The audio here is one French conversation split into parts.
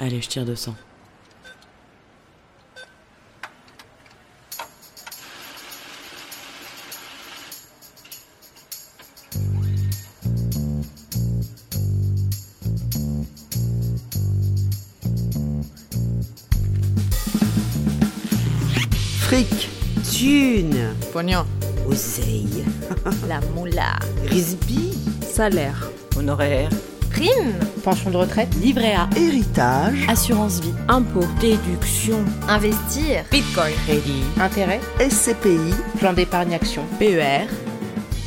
Allez, je tire 200. Fric, thune, Pognon. oseille, La moula. risby, Salaire. Honoraire. Prime. Pension de retraite. Livret A. héritage, Assurance vie. Impôt. Déduction. Investir. Bitcoin. Crédit. Intérêt. SCPI, Plan d'épargne action. PER.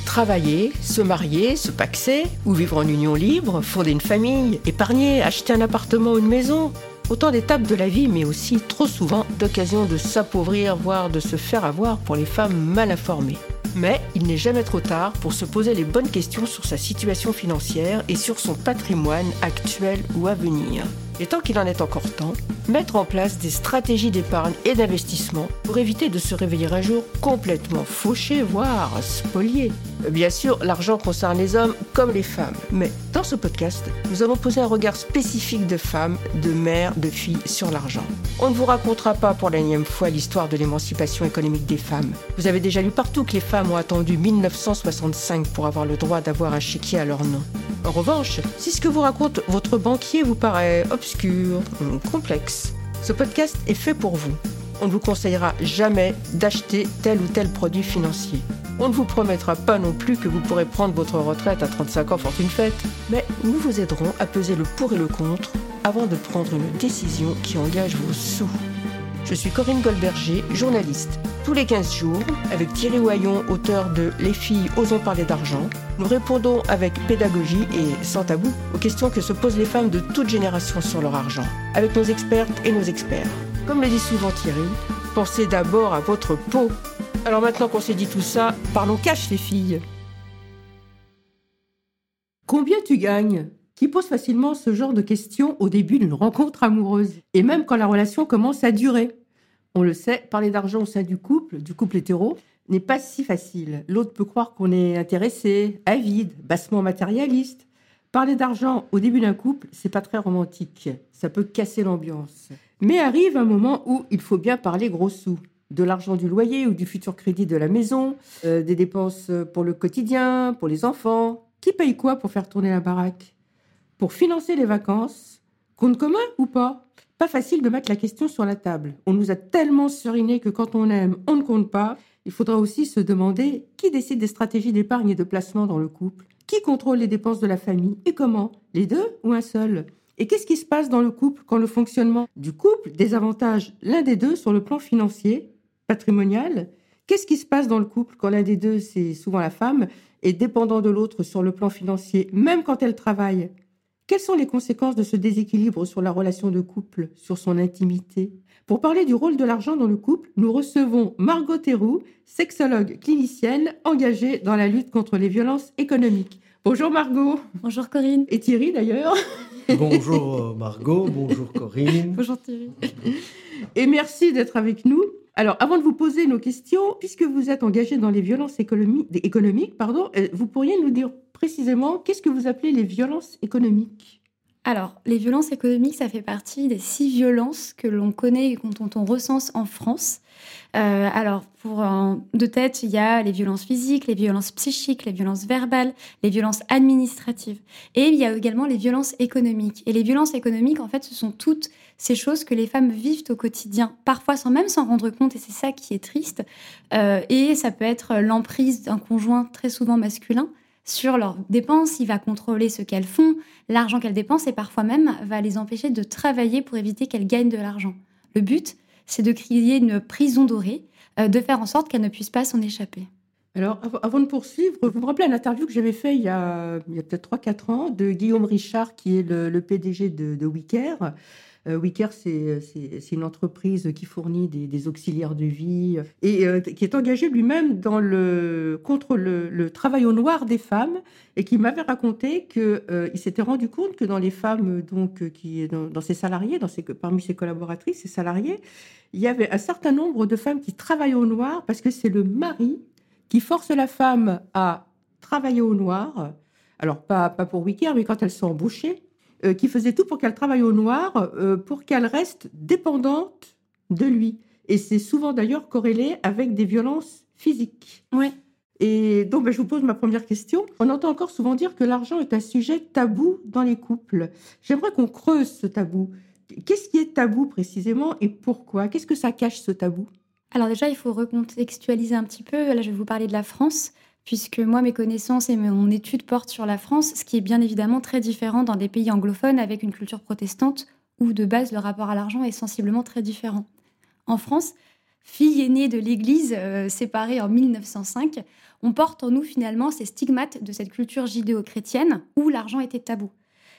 Travailler, se marier, se paxer, ou vivre en union libre, fonder une famille, épargner, acheter un appartement ou une maison. Autant d'étapes de la vie, mais aussi trop souvent d'occasions de s'appauvrir, voire de se faire avoir pour les femmes mal informées. Mais il n'est jamais trop tard pour se poser les bonnes questions sur sa situation financière et sur son patrimoine actuel ou à venir. Et tant qu'il en est encore temps, mettre en place des stratégies d'épargne et d'investissement pour éviter de se réveiller un jour complètement fauché, voire spolié. Bien sûr, l'argent concerne les hommes comme les femmes, mais dans ce podcast, nous avons posé un regard spécifique de femmes, de mères, de filles sur l'argent. On ne vous racontera pas pour la énième fois l'histoire de l'émancipation économique des femmes. Vous avez déjà lu partout que les femmes ont attendu 1965 pour avoir le droit d'avoir un chéquier à leur nom. En revanche, si ce que vous raconte votre banquier vous paraît obscur ou complexe, ce podcast est fait pour vous. On ne vous conseillera jamais d'acheter tel ou tel produit financier. On ne vous promettra pas non plus que vous pourrez prendre votre retraite à 35 ans fortune faite, mais nous vous aiderons à peser le pour et le contre avant de prendre une décision qui engage vos sous. Je suis Corinne Goldberger, journaliste. Tous les 15 jours, avec Thierry Oyon, auteur de Les filles osons parler d'argent, nous répondons avec pédagogie et sans tabou aux questions que se posent les femmes de toute génération sur leur argent, avec nos expertes et nos experts. Comme le dit souvent Thierry, pensez d'abord à votre peau. Alors maintenant qu'on s'est dit tout ça, parlons cash les filles. Combien tu gagnes? Qui pose facilement ce genre de questions au début d'une rencontre amoureuse, et même quand la relation commence à durer? On le sait, parler d'argent au sein du couple, du couple hétéro, n'est pas si facile. L'autre peut croire qu'on est intéressé, avide, bassement matérialiste. Parler d'argent au début d'un couple, c'est pas très romantique. Ça peut casser l'ambiance. Mais arrive un moment où il faut bien parler gros sous. De l'argent du loyer ou du futur crédit de la maison, euh, des dépenses pour le quotidien, pour les enfants. Qui paye quoi pour faire tourner la baraque? Pour financer les vacances? Compte commun ou pas? Pas facile de mettre la question sur la table. On nous a tellement suriné que quand on aime, on ne compte pas. Il faudra aussi se demander qui décide des stratégies d'épargne et de placement dans le couple Qui contrôle les dépenses de la famille et comment Les deux ou un seul? Et qu'est-ce qui se passe dans le couple quand le fonctionnement du couple désavantage l'un des deux sur le plan financier, patrimonial? Qu'est-ce qui se passe dans le couple quand l'un des deux, c'est souvent la femme, est dépendant de l'autre sur le plan financier, même quand elle travaille? Quelles sont les conséquences de ce déséquilibre sur la relation de couple, sur son intimité? Pour parler du rôle de l'argent dans le couple, nous recevons Margot Théroux, sexologue clinicienne engagée dans la lutte contre les violences économiques. Bonjour Margot Bonjour Corinne. et Thierry d'ailleurs. Bonjour Margot, bonjour Corinne. Bonjour Thierry. Et merci d'être avec nous. Alors, avant de vous poser nos questions, puisque vous êtes engagé dans les violences économi- économiques, pardon, euh, vous pourriez nous dire précisément qu'est-ce que vous appelez les violences économiques? Alors, les violences économiques, ça fait partie des six violences que l'on connaît et dont on recense en France. Euh, alors, pour de tête, il y a les violences physiques, les violences psychiques, les violences verbales, les violences administratives. Et il y a également les violences économiques. Et les violences économiques, en fait, ce sont toutes ces choses que les femmes vivent au quotidien, parfois sans même s'en rendre compte, et c'est ça qui est triste. Euh, et ça peut être l'emprise d'un conjoint très souvent masculin sur leurs dépenses, il va contrôler ce qu'elles font, l'argent qu'elles dépensent, et parfois même va les empêcher de travailler pour éviter qu'elles gagnent de l'argent. Le but, c'est de créer une prison dorée, euh, de faire en sorte qu'elles ne puissent pas s'en échapper. Alors, av- avant de poursuivre, vous me rappelez une interview que j'avais fait il y a, peut-être 3-4 ans de Guillaume Richard, qui est le, PDG de, de Wicare. Euh, Wicare, c'est c'est- une entreprise qui fournit des, auxiliaires de vie et euh, qui est engagé lui-même contre le, travail au noir des femmes et qui m'avait raconté qu'il s'était rendu compte que dans les femmes, donc, euh, qui, dans, dans ses salariés, dans ses, parmi ses collaboratrices, ses salariés, il y avait un certain nombre de femmes qui travaillent au noir parce que c'est le mari qui force la femme à travailler au noir. Alors, pas, pas pour Wicare, mais quand elles sont embauchées, euh, qui faisait tout pour qu'elle travaille au noir, euh, pour qu'elle reste dépendante de lui. Et c'est souvent d'ailleurs corrélé avec des violences physiques. Oui. Et donc, ben, je vous pose ma première question. On entend encore souvent dire que l'argent est un sujet tabou dans les couples. J'aimerais qu'on creuse ce tabou. Qu'est-ce qui est tabou précisément et pourquoi? Qu'est-ce que ça cache ce tabou? Alors déjà, il faut recontextualiser un petit peu. Là, je vais vous parler de la France, puisque moi, mes connaissances et mon étude portent sur la France, ce qui est bien évidemment très différent dans des pays anglophones avec une culture protestante où de base le rapport à l'argent est sensiblement très différent. En France, fille aînée de l'Église, euh, séparée en 1905, on porte en nous finalement ces stigmates de cette culture judéo-chrétienne où l'argent était tabou.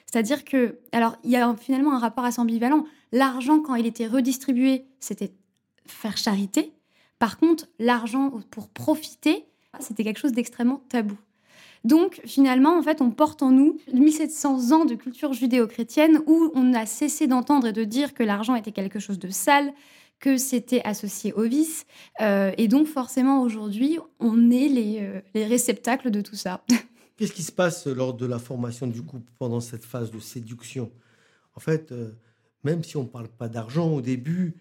C'est-à-dire que, alors, il y a finalement un rapport assez ambivalent. L'argent, quand il était redistribué, c'était faire charité. Par contre, l'argent pour profiter, c'était quelque chose d'extrêmement tabou. Donc, finalement, en fait, on porte en nous 1700 ans de culture judéo-chrétienne où on a cessé d'entendre et de dire que l'argent était quelque chose de sale, que c'était associé au vice. Euh, et donc, forcément, aujourd'hui, on est les, euh, les réceptacles de tout ça. Qu'est-ce qui se passe lors de la formation du couple pendant cette phase de séduction? En fait, euh, même si on ne parle pas d'argent au début,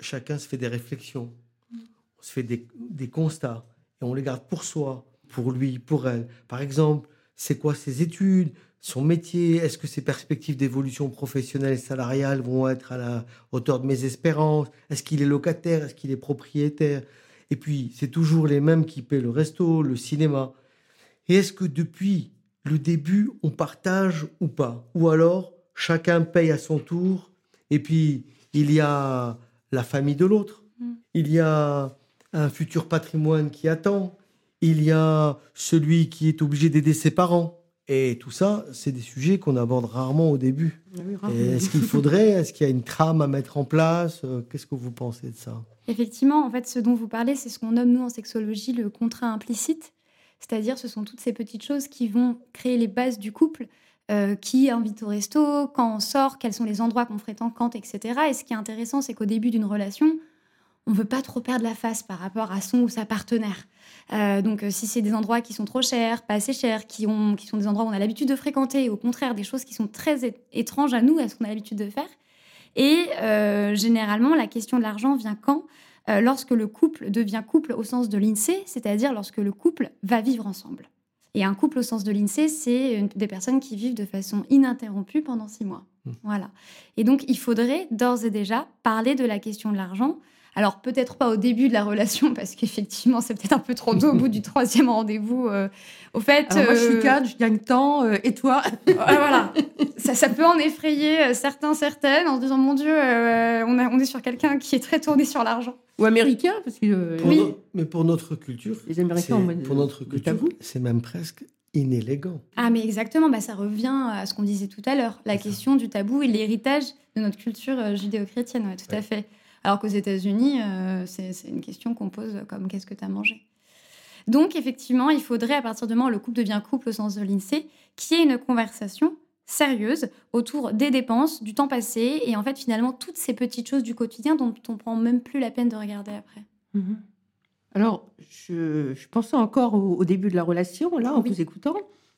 chacun se fait des réflexions, on se fait des, des constats et on les garde pour soi, pour lui, pour elle. Par exemple, c'est quoi ses études, son métier? Est-ce que ses perspectives d'évolution professionnelle et salariale vont être à la hauteur de mes espérances? Est-ce qu'il est locataire? Est-ce qu'il est propriétaire? Et puis, c'est toujours les mêmes qui paient le resto, le cinéma. Et est-ce que depuis le début, on partage ou pas? Ou alors, chacun paye à son tour, et puis il y a la famille de l'autre, Mm. il y a un futur patrimoine qui attend, il y a celui qui est obligé d'aider ses parents. Et tout ça, c'est des sujets qu'on aborde rarement au début. Et Est-ce qu'il faudrait Est-ce qu'il y a une trame à mettre en place? Euh, Qu'est-ce que vous pensez de ça? Effectivement, en fait, ce dont vous parlez, c'est ce qu'on nomme, nous, en sexologie, le contrat implicite. C'est-à-dire, ce sont toutes ces petites choses qui vont créer les bases du couple. euh, qui invite au resto, quand on sort, quels sont les endroits qu'on fréquente, etc. Et ce qui est intéressant, c'est qu'au début d'une relation, on ne veut pas trop perdre la face par rapport à son ou sa partenaire. Euh, donc, euh, si c'est des endroits qui sont trop chers, pas assez chers, qui, ont, qui sont des endroits où on a l'habitude de fréquenter, au contraire, des choses qui sont très étranges à nous, à ce qu'on a l'habitude de faire. Et euh, généralement, la question de l'argent vient quand? Euh, Lorsque le couple devient couple au sens de l'INSEE, c'est-à-dire lorsque le couple va vivre ensemble. Et un couple au sens de l'INSEE, c'est des personnes qui vivent de façon ininterrompue pendant six mois. Mmh. Voilà. Et donc, il faudrait d'ores et déjà parler de la question de l'argent. Alors, peut-être pas au début de la relation, parce qu'effectivement, c'est peut-être un peu trop tôt au bout du troisième rendez-vous. euh, au fait, Alors, moi, je suis euh, cadre, je gagne tant, euh, et toi ah, voilà. ça, ça peut en effrayer certains, certaines, en se disant Mon Dieu, euh, on, a- on est sur quelqu'un qui est très tourné sur l'argent. Ou américain Parce que euh, Pour Oui. no- Mais pour notre culture, les Américains ont pour notre culture, tabou. c'est même presque inélégant. Ah, mais exactement, bah, ça revient à ce qu'on disait tout à l'heure, la ça. question du tabou et l'héritage de notre culture judéo-chrétienne, ouais, tout à fait. Alors qu'aux États-Unis, euh, c'est une question qu'on pose comme qu'est-ce que tu as mangé Donc, effectivement, il faudrait, à partir du moment où le couple devient couple au sens de l'INSEE, qu'il y ait une conversation sérieuse autour des dépenses, du temps passé, et en fait, finalement, toutes ces petites choses du quotidien dont on prend même plus la peine de regarder après. Mhm. Alors, je, je pensais encore au, au début de la relation, là, en Oui. vous écoutant.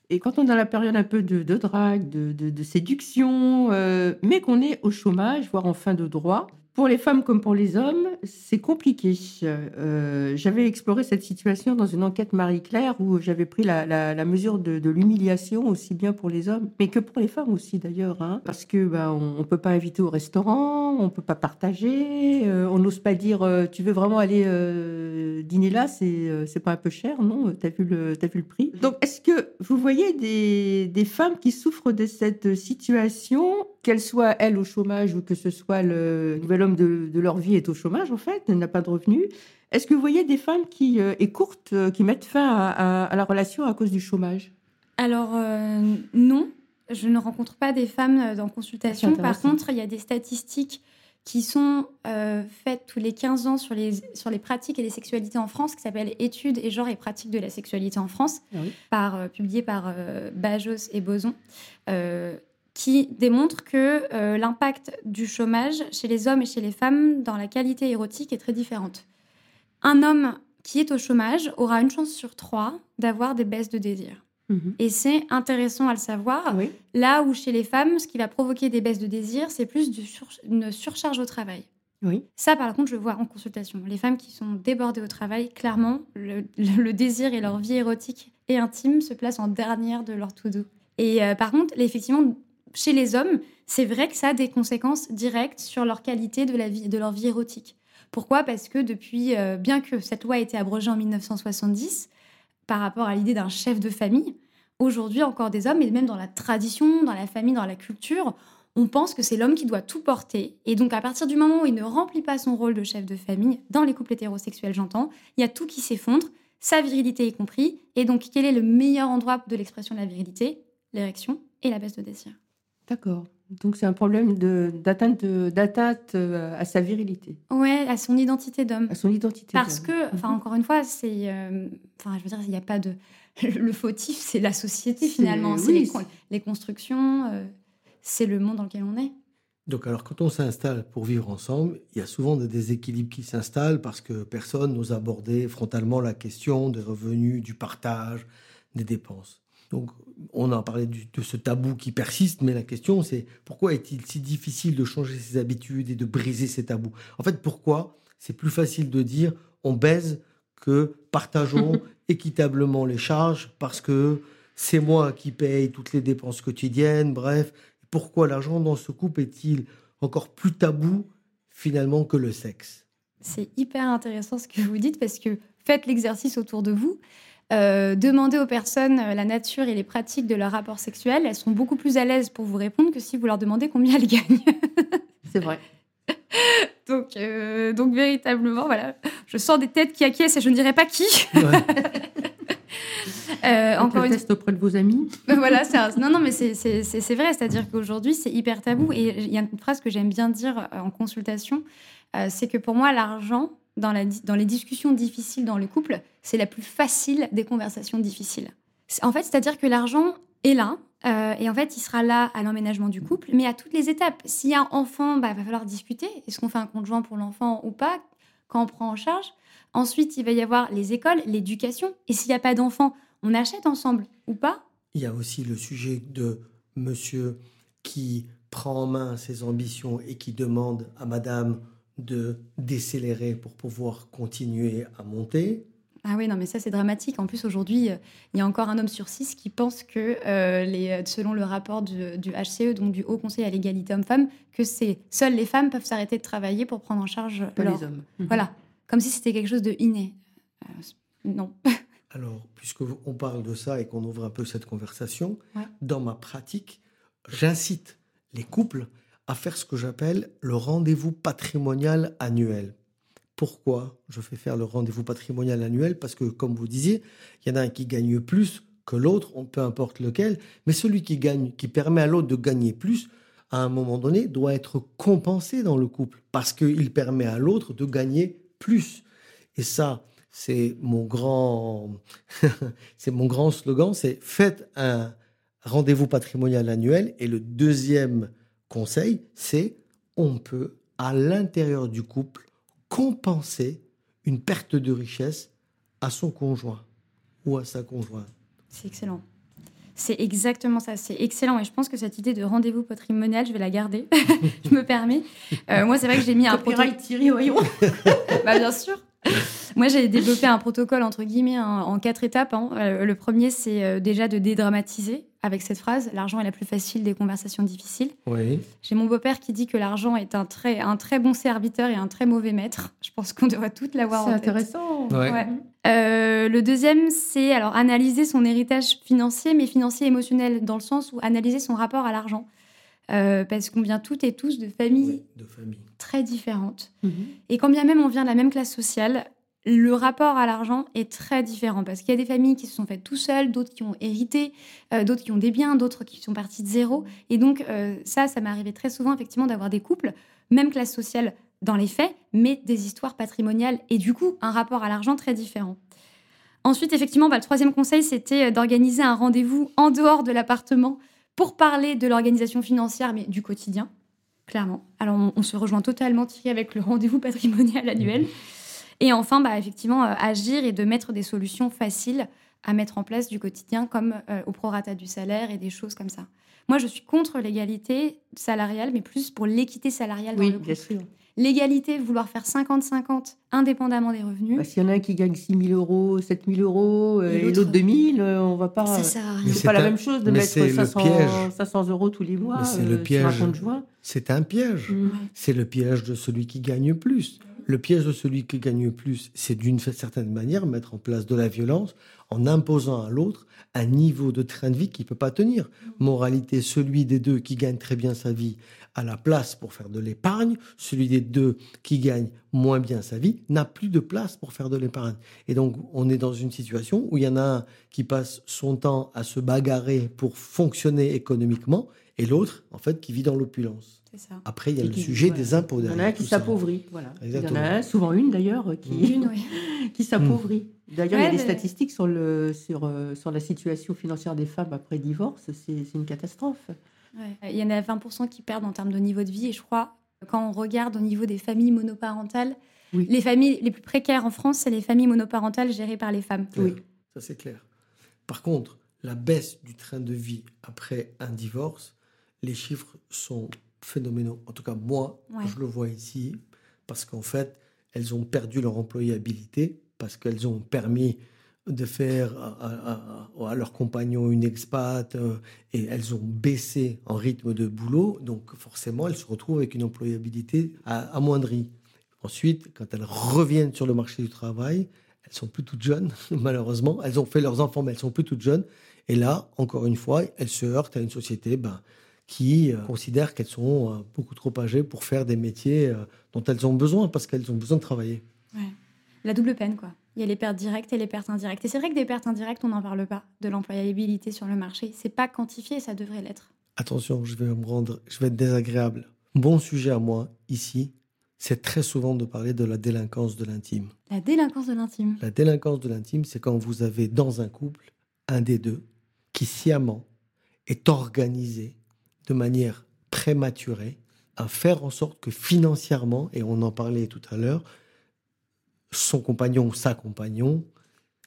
Et quand on est dans la période un peu de, de drague, de, de- de séduction, euh, mais qu'on est au chômage, voire en fin de droit, pour les femmes comme pour les hommes, c'est compliqué. Euh, j'avais exploré cette situation dans une enquête Marie-Claire où j'avais pris la, mesure de, l'humiliation aussi bien pour les hommes, mais que pour les femmes aussi d'ailleurs, hein. parce que bah, on, ne peut pas inviter au restaurant, on peut pas partager, euh, on n'ose pas dire euh, tu veux vraiment aller dîner là, c'est c'est pas un peu cher, non T'as vu le t'as vu le prix Donc est-ce que vous voyez des femmes qui souffrent de cette situation, qu'elles soient elles au chômage ou que ce soit le nouvel homme de, de leur vie est au chômage en fait, n'a pas de revenus Est-ce que vous voyez des femmes qui euh, et courtes euh, qui mettent fin à, à- à la relation à cause du chômage? Alors, euh, non, je ne rencontre pas des femmes euh, dans consultation. C'est Par contre, il y a des statistiques qui sont euh, faites tous les 15 ans sur les, sur les pratiques et les sexualités en France, qui s'appelle Études et genre et pratiques de la sexualité en France, Ah oui. par, euh, par euh, Bajos et Boson, qui démontre que euh, l'impact du chômage chez les hommes et chez les femmes dans la qualité érotique est très différente. Un homme qui est au chômage aura une chance sur trois d'avoir des baisses de désir. Mhm. Et c'est intéressant à le savoir. Oui. Là où chez les femmes, ce qui va provoquer des baisses de désir, c'est plus du sur- une surcharge au travail. Oui. Ça, par contre, je vois en consultation. Les femmes qui sont débordées au travail, clairement, le désir et leur vie érotique et intime se placent en dernière de leur to-do. Et euh, par contre, effectivement, chez les hommes, c'est vrai que ça a des conséquences directes sur leur qualité de, la vie, de leur vie érotique. Pourquoi? Parce que depuis, euh, bien que cette loi ait été abrogée en 1970, par rapport à l'idée d'un chef de famille, aujourd'hui encore des hommes, et même dans la tradition, dans la famille, dans la culture, on pense que c'est l'homme qui doit tout porter. Et donc, à partir du moment où il ne remplit pas son rôle de chef de famille, dans les couples hétérosexuels, j'entends, il y a tout qui s'effondre, sa virilité y compris. Et donc, quel est le meilleur endroit de l'expression de la virilité? L'érection et la baisse de désir. D'accord. Donc c'est un problème de- d'atteinte de- d'atteinte euh, à sa virilité, Ouais, à son identité d'homme. à son identité. Parce d'homme. que, enfin, Mhm. encore une fois, c'est. euh, Enfin, je veux dire, il n'y a pas de. Le fautif, c'est la société C'est- finalement. C'est oui, les constructions, euh, c'est le monde dans lequel on est. Donc, alors, quand on s'installe pour vivre ensemble, il y a souvent des déséquilibres qui s'installent parce que personne n'ose aborder frontalement la question des revenus, du partage, des dépenses. Donc, on a parlé du- de ce tabou qui persiste, mais la question, c'est pourquoi est-il si difficile de changer ses habitudes et de briser ces tabous? En fait, pourquoi? C'est plus facile de dire on baise que partageons équitablement les charges parce que c'est moi qui paye toutes les dépenses quotidiennes, bref. Pourquoi l'argent dans ce couple est-il encore plus tabou finalement que le sexe? C'est hyper intéressant ce que vous dites parce que faites l'exercice autour de vous. Euh, demandez aux personnes euh, la nature et les pratiques de leur rapport sexuel. Elles sont beaucoup plus à l'aise pour vous répondre que si vous leur demandez combien elles gagnent. C'est vrai. donc, euh, donc, véritablement, voilà. Je sens des têtes qui acquiescent et je ne dirais pas qui. Euh, encore une test auprès de vos amis. voilà, c'est un- non, non, mais c'est- vrai. C'est-à-dire qu'aujourd'hui, c'est hyper tabou. Et il y a une phrase que j'aime bien dire euh, en consultation, euh, c'est que pour moi, l'argent, dans, les discussions difficiles dans le couple, c'est la plus facile des conversations difficiles. En fait, c'est-à-dire que l'argent est là. euh, et en fait, il sera là à l'emménagement du couple, mais à toutes les étapes. S'il y a un enfant, bah, il va falloir discuter. Est-ce qu'on fait un conjoint pour l'enfant ou pas? Quand on prend en charge Ensuite, il va y avoir les écoles, l'éducation. Et s'il n'y a pas d'enfant, on achète ensemble ou pas? Il y a aussi le sujet de monsieur qui prend en main ses ambitions et qui demande à madame de décélérer pour pouvoir continuer à monter. Ah oui, non, mais ça, c'est dramatique. En plus, aujourd'hui, euh, il y a encore un homme sur six qui pense que, euh, les, selon le rapport du, du HCE, donc du Haut Conseil à l'égalité homme-femme, que c'est seules les femmes peuvent s'arrêter de travailler pour prendre en charge Pas leur... les hommes. Voilà, comme si c'était quelque chose de inné. Euh, non. Alors, puisque on parle de ça et qu'on ouvre un peu cette conversation, Ouais. dans ma pratique, j'incite les couples à faire ce que j'appelle le rendez-vous patrimonial annuel. Pourquoi je fais faire le rendez-vous patrimonial annuel? Parce que, comme vous disiez, il y en a un qui gagne plus que l'autre, on- peu importe lequel, mais celui qui gagne, qui permet à l'autre de gagner plus, à un moment donné, doit être compensé dans le couple, parce qu'il permet à l'autre de gagner plus. Et ça, c'est mon grand, c'est mon grand slogan, c'est faites un rendez-vous patrimonial annuel. Et le deuxième conseil, c'est on peut à l'intérieur du couple compenser une perte de richesse à son conjoint ou à sa conjointe. C'est excellent. C'est exactement ça, c'est excellent. Et je pense que cette idée de rendez-vous patrimonial, je vais la garder. je me permets. Euh, moi, c'est vrai que j'ai mis un protocole. Thierry Oyon. Bah, bien sûr. Moi, j'ai développé un protocole entre guillemets en, en quatre étapes. hein. Euh, le premier, c'est euh, déjà de dédramatiser avec cette phrase l'argent est la plus facile des conversations difficiles. Oui. J'ai mon beau-père qui dit que l'argent est un très, un très bon serviteur et un très mauvais maître. Je pense qu'on devrait toutes l'avoir C'est en tête. intéressant. Ouais. Ouais. Euh, le deuxième, c'est alors analyser son héritage financier, mais financier émotionnel, dans le sens où analyser son rapport à l'argent. Euh, parce qu'on vient toutes et tous de familles Oui, de famille. très différentes. Mhm. Et quand bien même on vient de la même classe sociale, le rapport à l'argent est très différent parce qu'il y a des familles qui se sont faites tout seules, d'autres qui ont hérité, euh, d'autres qui ont des biens, d'autres qui sont partis de zéro. Et donc euh, ça, ça m'est arrivé très souvent effectivement d'avoir des couples, même classe sociale dans les faits, mais des histoires patrimoniales et du coup un rapport à l'argent très différent. Ensuite, effectivement, bah, le troisième conseil, c'était euh, d'organiser un rendez-vous en dehors de l'appartement pour parler de l'organisation financière, mais du quotidien, clairement. Alors, on, se rejoint totalement, avec le rendez-vous patrimonial annuel. Et enfin, bah, effectivement, euh, agir et de mettre des solutions faciles à mettre en place du quotidien, comme euh, au prorata du salaire et des choses comme ça. Moi, je suis contre l'égalité salariale, mais plus pour l'équité salariale dans Oui, le bien sûr. L'égalité, vouloir faire 50-50, indépendamment des revenus, Bah, S'il y en a un qui gagne 6 000 euros, 7 000 euros, euh, Et et l'autre- l'autre 2 000, euh, on va pas. ça sert à rien. Mais C'est pas la même chose de mais mettre c'est le 500, piège. 500 euros tous les mois euh, le sur piège. un compte joint. C'est un piège. Mm. C'est le piège de celui qui gagne plus. Le piège de celui qui gagne plus, c'est d'une certaine manière mettre en place de la violence en imposant à l'autre un niveau de train de vie qu'il ne peut pas tenir. Moralité, celui des deux qui gagne très bien sa vie a la place pour faire de l'épargne, celui des deux qui gagne moins bien sa vie n'a plus de place pour faire de l'épargne. Et donc, on est dans une situation où il y en a un qui passe son temps à se bagarrer pour fonctionner économiquement et l'autre, en fait, qui vit dans l'opulence. C'est ça. Après, il y a Et le qui- sujet voilà. des impôts Il y en a qui s'appauvrit. Voilà. Il y en a souvent une d'ailleurs, qui, Une, oui. qui s'appauvrit. D'ailleurs, il y a des statistiques sur, le, sur, euh, sur la situation financière des femmes après divorce. C'est c'est une catastrophe. Ouais. Il y en a 20% qui perdent en termes de niveau de vie. Et je crois, quand on regarde au niveau des familles monoparentales, Oui. les familles les plus précaires en France, c'est les familles monoparentales gérées par les femmes. Oui, ça c'est clair. Par contre, la baisse du train de vie après un divorce, les chiffres sont phénoménaux. En tout cas, moi, Ouais. je le vois ici, parce qu'en fait, elles ont perdu leur employabilité, parce qu'elles ont permis de faire à, à- à- leurs compagnons une expat, euh, et elles ont baissé en rythme de boulot, donc forcément, elles se retrouvent avec une employabilité amoindrie. Ensuite, quand elles reviennent sur le marché du travail, elles sont plus toutes jeunes, malheureusement. Elles ont fait leurs enfants, mais elles sont plus toutes jeunes. Et là, encore une fois, elles se heurtent à une société ben, qui euh, considère qu'elles sont euh, beaucoup trop âgées pour faire des métiers euh, dont elles ont besoin, parce qu'elles ont besoin de travailler. La double peine, quoi. Il y a les pertes directes et les pertes indirectes. Et c'est vrai que des pertes indirectes, on n'en parle pas de l'employabilité sur le marché. C'est pas quantifié, ça devrait l'être. Attention, je vais me rendre, je vais être désagréable. Bon sujet à moi, ici, c'est très souvent de parler de la délinquance de l'intime. La délinquance de l'intime. La délinquance de l'intime, c'est quand vous avez dans un couple un des deux qui sciemment est organisé de manière prématurée à faire en sorte que financièrement, et on en parlait tout à l'heure, son compagnon ou sa compagnon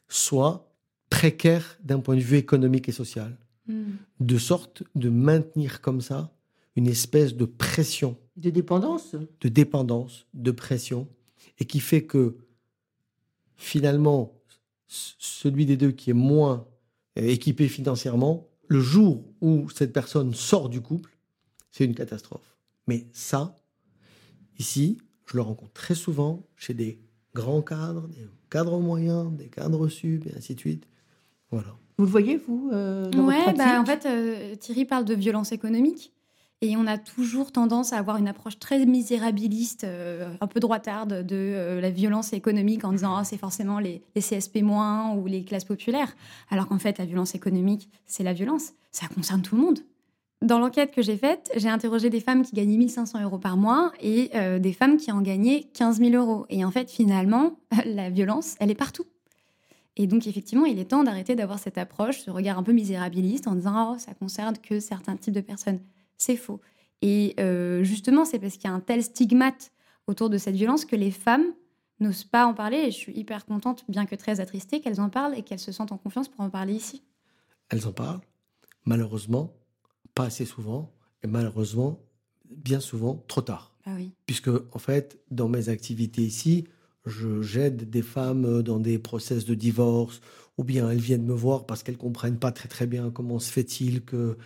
soit précaire d'un point de vue économique et social, Hmm. de sorte de maintenir comme ça une espèce de pression De dépendance. de dépendance, de pression, et qui fait que finalement, celui des deux qui est moins équipé financièrement, le jour où cette personne sort du couple, c'est une catastrophe. Mais ça, ici, je le rencontre très souvent chez des grands cadres, des cadres moyens, des cadres sub, et ainsi de suite. Voilà. Vous le voyez, vous, euh, dans Ouais, bah, en fait, euh, Thierry parle de violence économique. Et on a toujours tendance à avoir une approche très misérabiliste, euh, un peu droitarde de euh, la violence économique en disant Ah, c'est forcément les, les CSP- ou les classes populaires. Alors qu'en fait, la violence économique, c'est la violence. Ça concerne tout le monde. Dans l'enquête que j'ai faite, j'ai interrogé des femmes qui gagnaient 1500 euros par mois et euh, des femmes qui en gagnaient 15 000 euros. Et en fait, finalement, la violence, elle est partout. Et donc, effectivement, il est temps d'arrêter d'avoir cette approche, ce regard un peu misérabiliste en disant oh, ça concerne que certains types de personnes. C'est faux. Et euh, justement, c'est parce qu'il y a un tel stigmate autour de cette violence que les femmes n'osent pas en parler. Et je suis hyper contente, bien que très attristée, qu'elles en parlent et qu'elles se sentent en confiance pour en parler ici. Elles en parlent, malheureusement, pas assez souvent, et malheureusement, bien souvent, trop tard. Ah oui. puisque en fait, dans mes activités ici, je j'aide des femmes dans des process de divorce, ou bien elles viennent me voir parce qu'elles comprennent pas très très bien comment se fait-il que,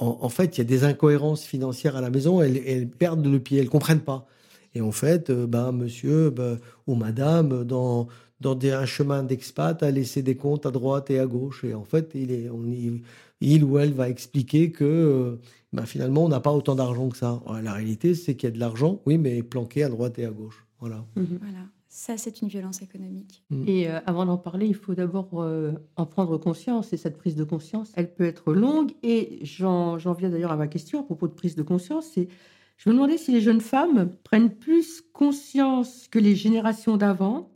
en, en fait, il y a des incohérences financières à la maison, elles, elles perdent le pied, elles comprennent pas. Et en fait, euh, ben monsieur ben, ou madame dans dans des, un chemin d'expat a laissé des comptes à droite et à gauche, et en fait, il est on y- il ou elle va expliquer que euh, ben, finalement, on n'a pas autant d'argent que ça. La réalité, c'est qu'il y a de l'argent, oui, mais planqué à droite et à gauche. Voilà. Mhm. Voilà. Ça, c'est une violence économique. Et euh, avant d'en parler, il faut d'abord euh, en prendre conscience. Et cette prise de conscience, elle peut être longue. Et j'en j'en viens d'ailleurs à ma question à propos de prise de conscience. C'est, je me demandais si les jeunes femmes prennent plus conscience que les générations d'avant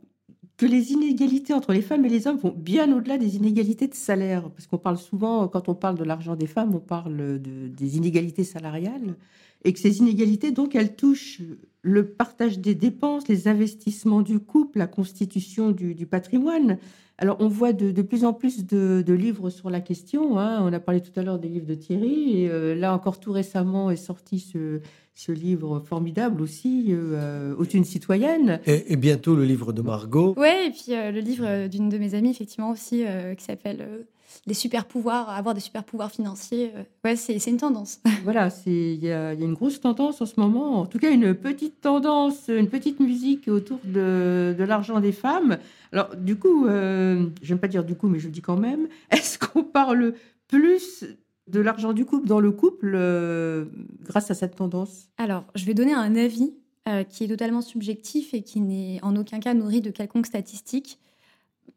que les inégalités entre les femmes et les hommes vont bien au-delà des inégalités de salaire. Parce qu'on parle souvent, quand on parle de l'argent des femmes, on parle de, des inégalités salariales. Et que ces inégalités, donc, elles touchent le partage des dépenses, les investissements du couple, la constitution du, patrimoine. Alors, on voit de, plus en plus de, de, livres sur la question. Hein. On a parlé tout à l'heure des livres de Thierry. Et euh, là, encore tout récemment, est sorti ce, ce livre formidable aussi, euh, Autunne citoyenne. Et, et, bientôt le livre de Margot. Oui, et puis euh, le livre d'une de mes amies, effectivement, aussi, euh, qui s'appelle euh, Les super pouvoirs, avoir des super pouvoirs financiers. Euh, ouais, c'est une tendance. Voilà, il y, y a, une grosse tendance en ce moment. En tout cas, une petite tendance, une petite musique autour de, de l'argent des femmes. Alors, du coup, euh, je n'aime pas dire du coup, mais je le dis quand même, est-ce qu'on parle plus de l'argent du couple dans le couple euh, grâce à cette tendance Alors, je vais donner un avis euh, qui est totalement subjectif et qui n'est en aucun cas nourri de quelconque statistique.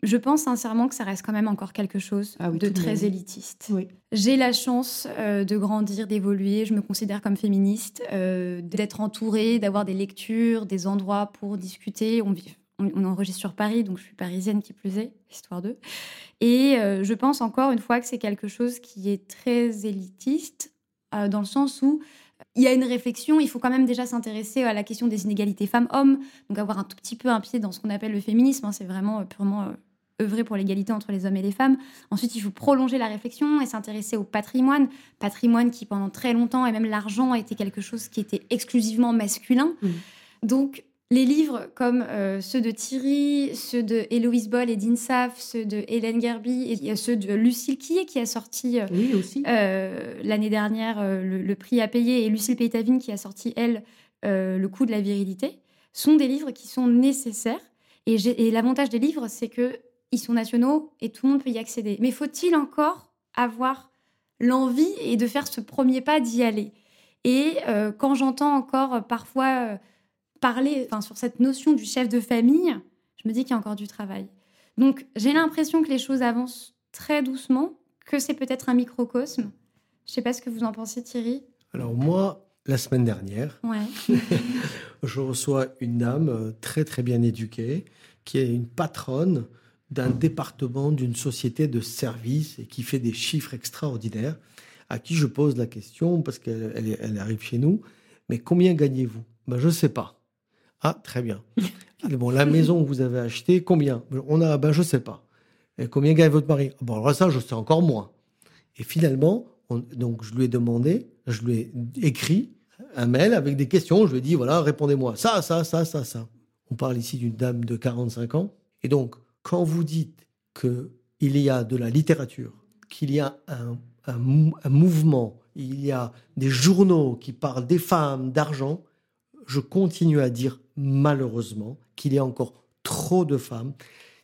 Je pense sincèrement que ça reste quand même encore quelque chose ah oui, de très élitiste. Oui. J'ai la chance euh, de grandir, d'évoluer, je me considère comme féministe, d'être entourée, d'avoir des lectures, des endroits pour discuter. On vit on, enregistre sur Paris, donc je suis parisienne qui plus est, histoire d'eux. Et euh, je pense encore une fois que c'est quelque chose qui est très élitiste, euh, dans le sens où il y a une réflexion, il faut quand même déjà s'intéresser à la question des inégalités femmes-hommes, donc avoir un tout petit peu un pied dans ce qu'on appelle le féminisme, hein, c'est vraiment euh, purement œuvrer pour l'égalité entre les hommes et les femmes. Ensuite, il faut prolonger la réflexion et s'intéresser au patrimoine, patrimoine qui pendant très longtemps, et même l'argent, a été quelque chose qui était exclusivement masculin. Mmh. Donc, les livres comme euh, ceux de Thierry, ceux de Héloïse Boll et d'Insaf, ceux de Hélène Gerby et ceux de Lucille Quillet qui a sorti euh, oui, euh, l'année dernière le, le, prix à payer et Lucille Peytavine qui a sorti, elle, Le coût de la virilité, sont des livres qui sont nécessaires. Et, et l'avantage des livres, c'est qu'ils sont nationaux et tout le monde peut y accéder. Mais faut-il encore avoir l'envie et de faire ce premier pas d'y aller? Et quand j'entends encore parfois parler enfin, sur cette notion du chef de famille, je me dis qu'il y a encore du travail. Donc j'ai l'impression que les choses avancent très doucement, que c'est peut-être un microcosme. Je ne sais pas ce que vous en pensez, Thierry. Alors moi, la semaine dernière, ouais. je reçois une dame très très bien éduquée, qui est une patronne d'un département d'une société de services et qui fait des chiffres extraordinaires, à qui je pose la question, parce qu'elle elle, elle arrive chez nous, mais combien gagnez-vous? Ben, Je ne sais pas. Ah, très bien. bon, la maison que vous avez achetée, combien? On a, ben, je sais pas. Combien gagne votre mari? Bon, alors ça, je sais encore moins. Et finalement, on, donc, je lui ai demandé, je lui ai écrit un mail avec des questions. Je lui ai dit, voilà, répondez-moi ça, ça, ça, ça, ça. On parle ici d'une dame de 45 ans. Et donc, quand vous dites qu'il y a de la littérature, qu'il y a un, un mouvement, il y a des journaux qui parlent des femmes, d'argent, je continue à dire malheureusement qu'il y a encore trop de femmes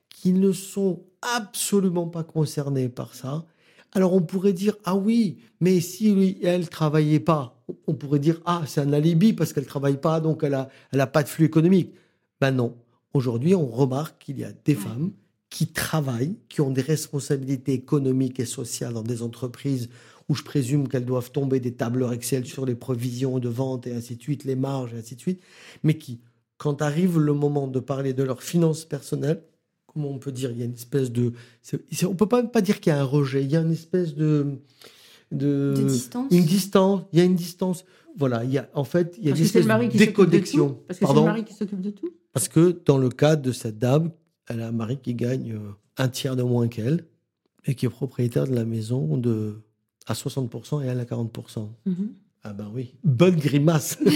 qui ne sont absolument pas concernées par ça. Alors on pourrait dire ah oui, mais si elle travaillait pas, on pourrait dire ah c'est un alibi parce qu'elle travaille pas donc elle a elle a pas de flux économique. Ben non. Aujourd'hui, on remarque qu'il y a des ouais. femmes qui travaillent, qui ont des responsabilités économiques et sociales dans des entreprises où je présume qu'elles doivent tomber des tableurs Excel sur les provisions de vente et ainsi de suite, les marges et ainsi de suite, mais qui, quand arrive le moment de parler de leurs finances personnelles, comment on peut dire, il y a une espèce de... On peut pas, pas dire qu'il y a un rejet, il y a une espèce de... De, de distance. Une distance, il y a une distance. Voilà, il y a, en fait, il y a Parce une espèce de déconnexion. De Parce que c'est le mari qui s'occupe de tout Parce que dans le cas de cette dame, elle a un mari qui gagne un tiers de moins qu'elle et qui est propriétaire de la maison de à 60% et elle à 40%. Mm -hmm. Ah ben oui, bonne grimace.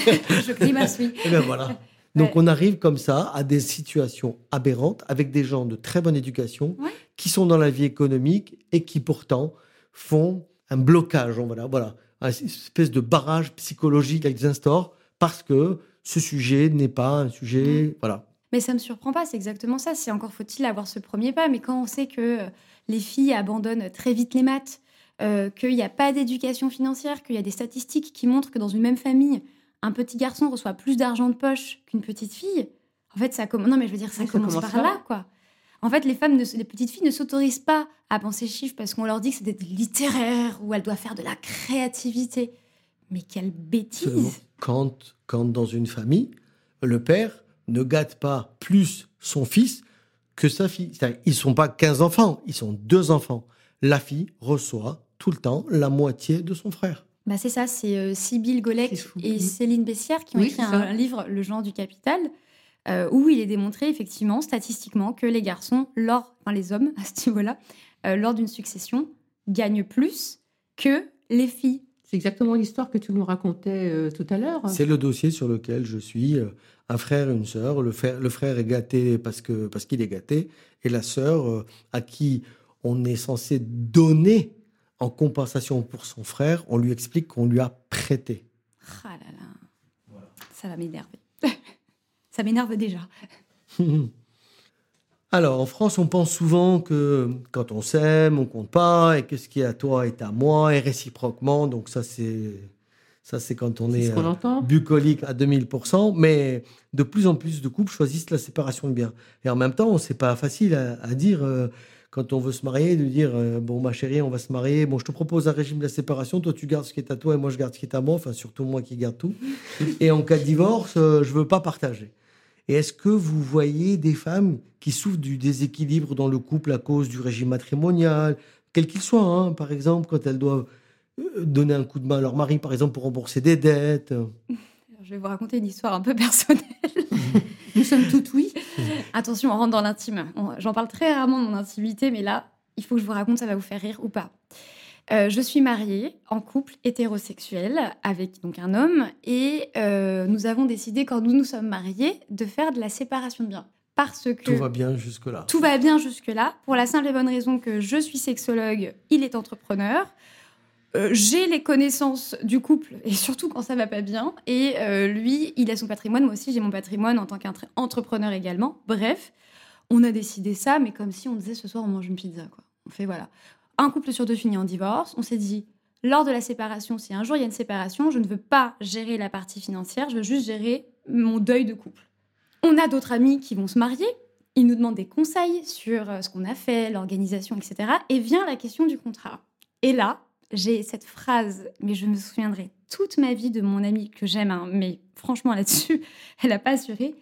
Je grimace, oui. et ben voilà. Donc ouais. on arrive comme ça à des situations aberrantes avec des gens de très bonne éducation ouais. qui sont dans la vie économique et qui pourtant font un blocage, voilà, voilà, une espèce de barrage psychologique qu'ils instaurent parce que ce sujet n'est pas un sujet, mmh. voilà. Mais ça me surprend pas, c'est exactement ça. C'est encore faut-il avoir ce premier pas. Mais quand on sait que les filles abandonnent très vite les maths, euh, qu'il n'y a pas d'éducation financière, qu'il y a des statistiques qui montrent que dans une même famille, un petit garçon reçoit plus d'argent de poche qu'une petite fille. En fait, ça commence. Non, mais je veux dire, ça, commence, commence, par là, quoi. En fait, les femmes, ne... les petites filles ne s'autorisent pas à penser chiffres parce qu'on leur dit que c'est des littéraires ou elles doivent faire de la créativité. Mais quelle bêtise quand, quand dans une famille, le père ne gâte pas plus son fils que sa fille. Ils ne sont pas 15 enfants, ils sont deux enfants. La fille reçoit tout le temps la moitié de son frère. Bah, c'est ça, c'est euh, Sybille Golec et Mhm. Céline Bessière qui ont Oui, écrit un, livre, Le genre du capital, euh, où il est démontré effectivement, statistiquement, que les garçons, lors, enfin les hommes à ce niveau-là, euh, lors d'une succession, gagnent plus que les filles. C'est exactement l'histoire que tu nous racontais euh, tout à l'heure. C'est le dossier sur lequel je suis. euh, un frère et une sœur. Le frère, le frère est gâté parce que parce qu'il est gâté, et la sœur euh, à qui on est censé donner en compensation pour son frère, on lui explique qu'on lui a prêté. Ah là là, ça va m'énerver. ça m'énerve déjà. Alors, en France, on pense souvent que quand on s'aime, on compte pas, et que ce qui est à toi est à moi, et réciproquement. Donc ça, c'est ça, c'est quand on est euh, bucolique à 2000%. Mais de plus en plus de couples choisissent la séparation de biens. Et en même temps, c'est pas facile à, à dire euh, quand on veut se marier, de dire euh, bon, ma chérie, on va se marier. Bon, je te propose un régime de la séparation. Toi, tu gardes ce qui est à toi, et moi, je garde ce qui est à moi. Enfin, surtout moi qui garde tout. et en cas de divorce, euh, je veux pas partager. Et est-ce que vous voyez des femmes qui souffrent du déséquilibre dans le couple à cause du régime matrimonial, quel qu'il soit, hein, par exemple, quand elles doivent euh, donner un coup de main à leur mari, par exemple, pour rembourser des dettes Alors, je vais vous raconter une histoire un peu personnelle. Nous sommes toutes oui. Attention, on rentre dans l'intime. J'en parle très rarement de mon intimité, mais là, il faut que je vous raconte, ça va vous faire rire ou pas. Euh, je suis mariée en couple hétérosexuel avec donc un homme et euh, nous avons décidé quand nous nous sommes mariés de faire de la séparation de biens parce que Tout va bien jusque-là. tout va bien jusque-là pour la simple et bonne raison que je suis sexologue, il est entrepreneur. Euh, j'ai les connaissances du couple et surtout quand ça va pas bien. Et euh, lui, il a son patrimoine, moi aussi j'ai mon patrimoine en tant qu'entrepreneur également. Bref, on a décidé ça, mais comme si on disait ce soir on mange une pizza. On fait voilà. Un couple sur deux finit en divorce. On s'est dit, lors de la séparation, si un jour il y a une séparation, je ne veux pas gérer la partie financière, je veux juste gérer mon deuil de couple. On a d'autres amis qui vont se marier. Ils nous demandent des conseils sur euh, ce qu'on a fait, l'organisation, etc. Et vient la question du contrat. Et là, j'ai cette phrase, mais je me souviendrai toute ma vie de mon amie que j'aime, hein, mais franchement là-dessus, elle n'a pas assuré.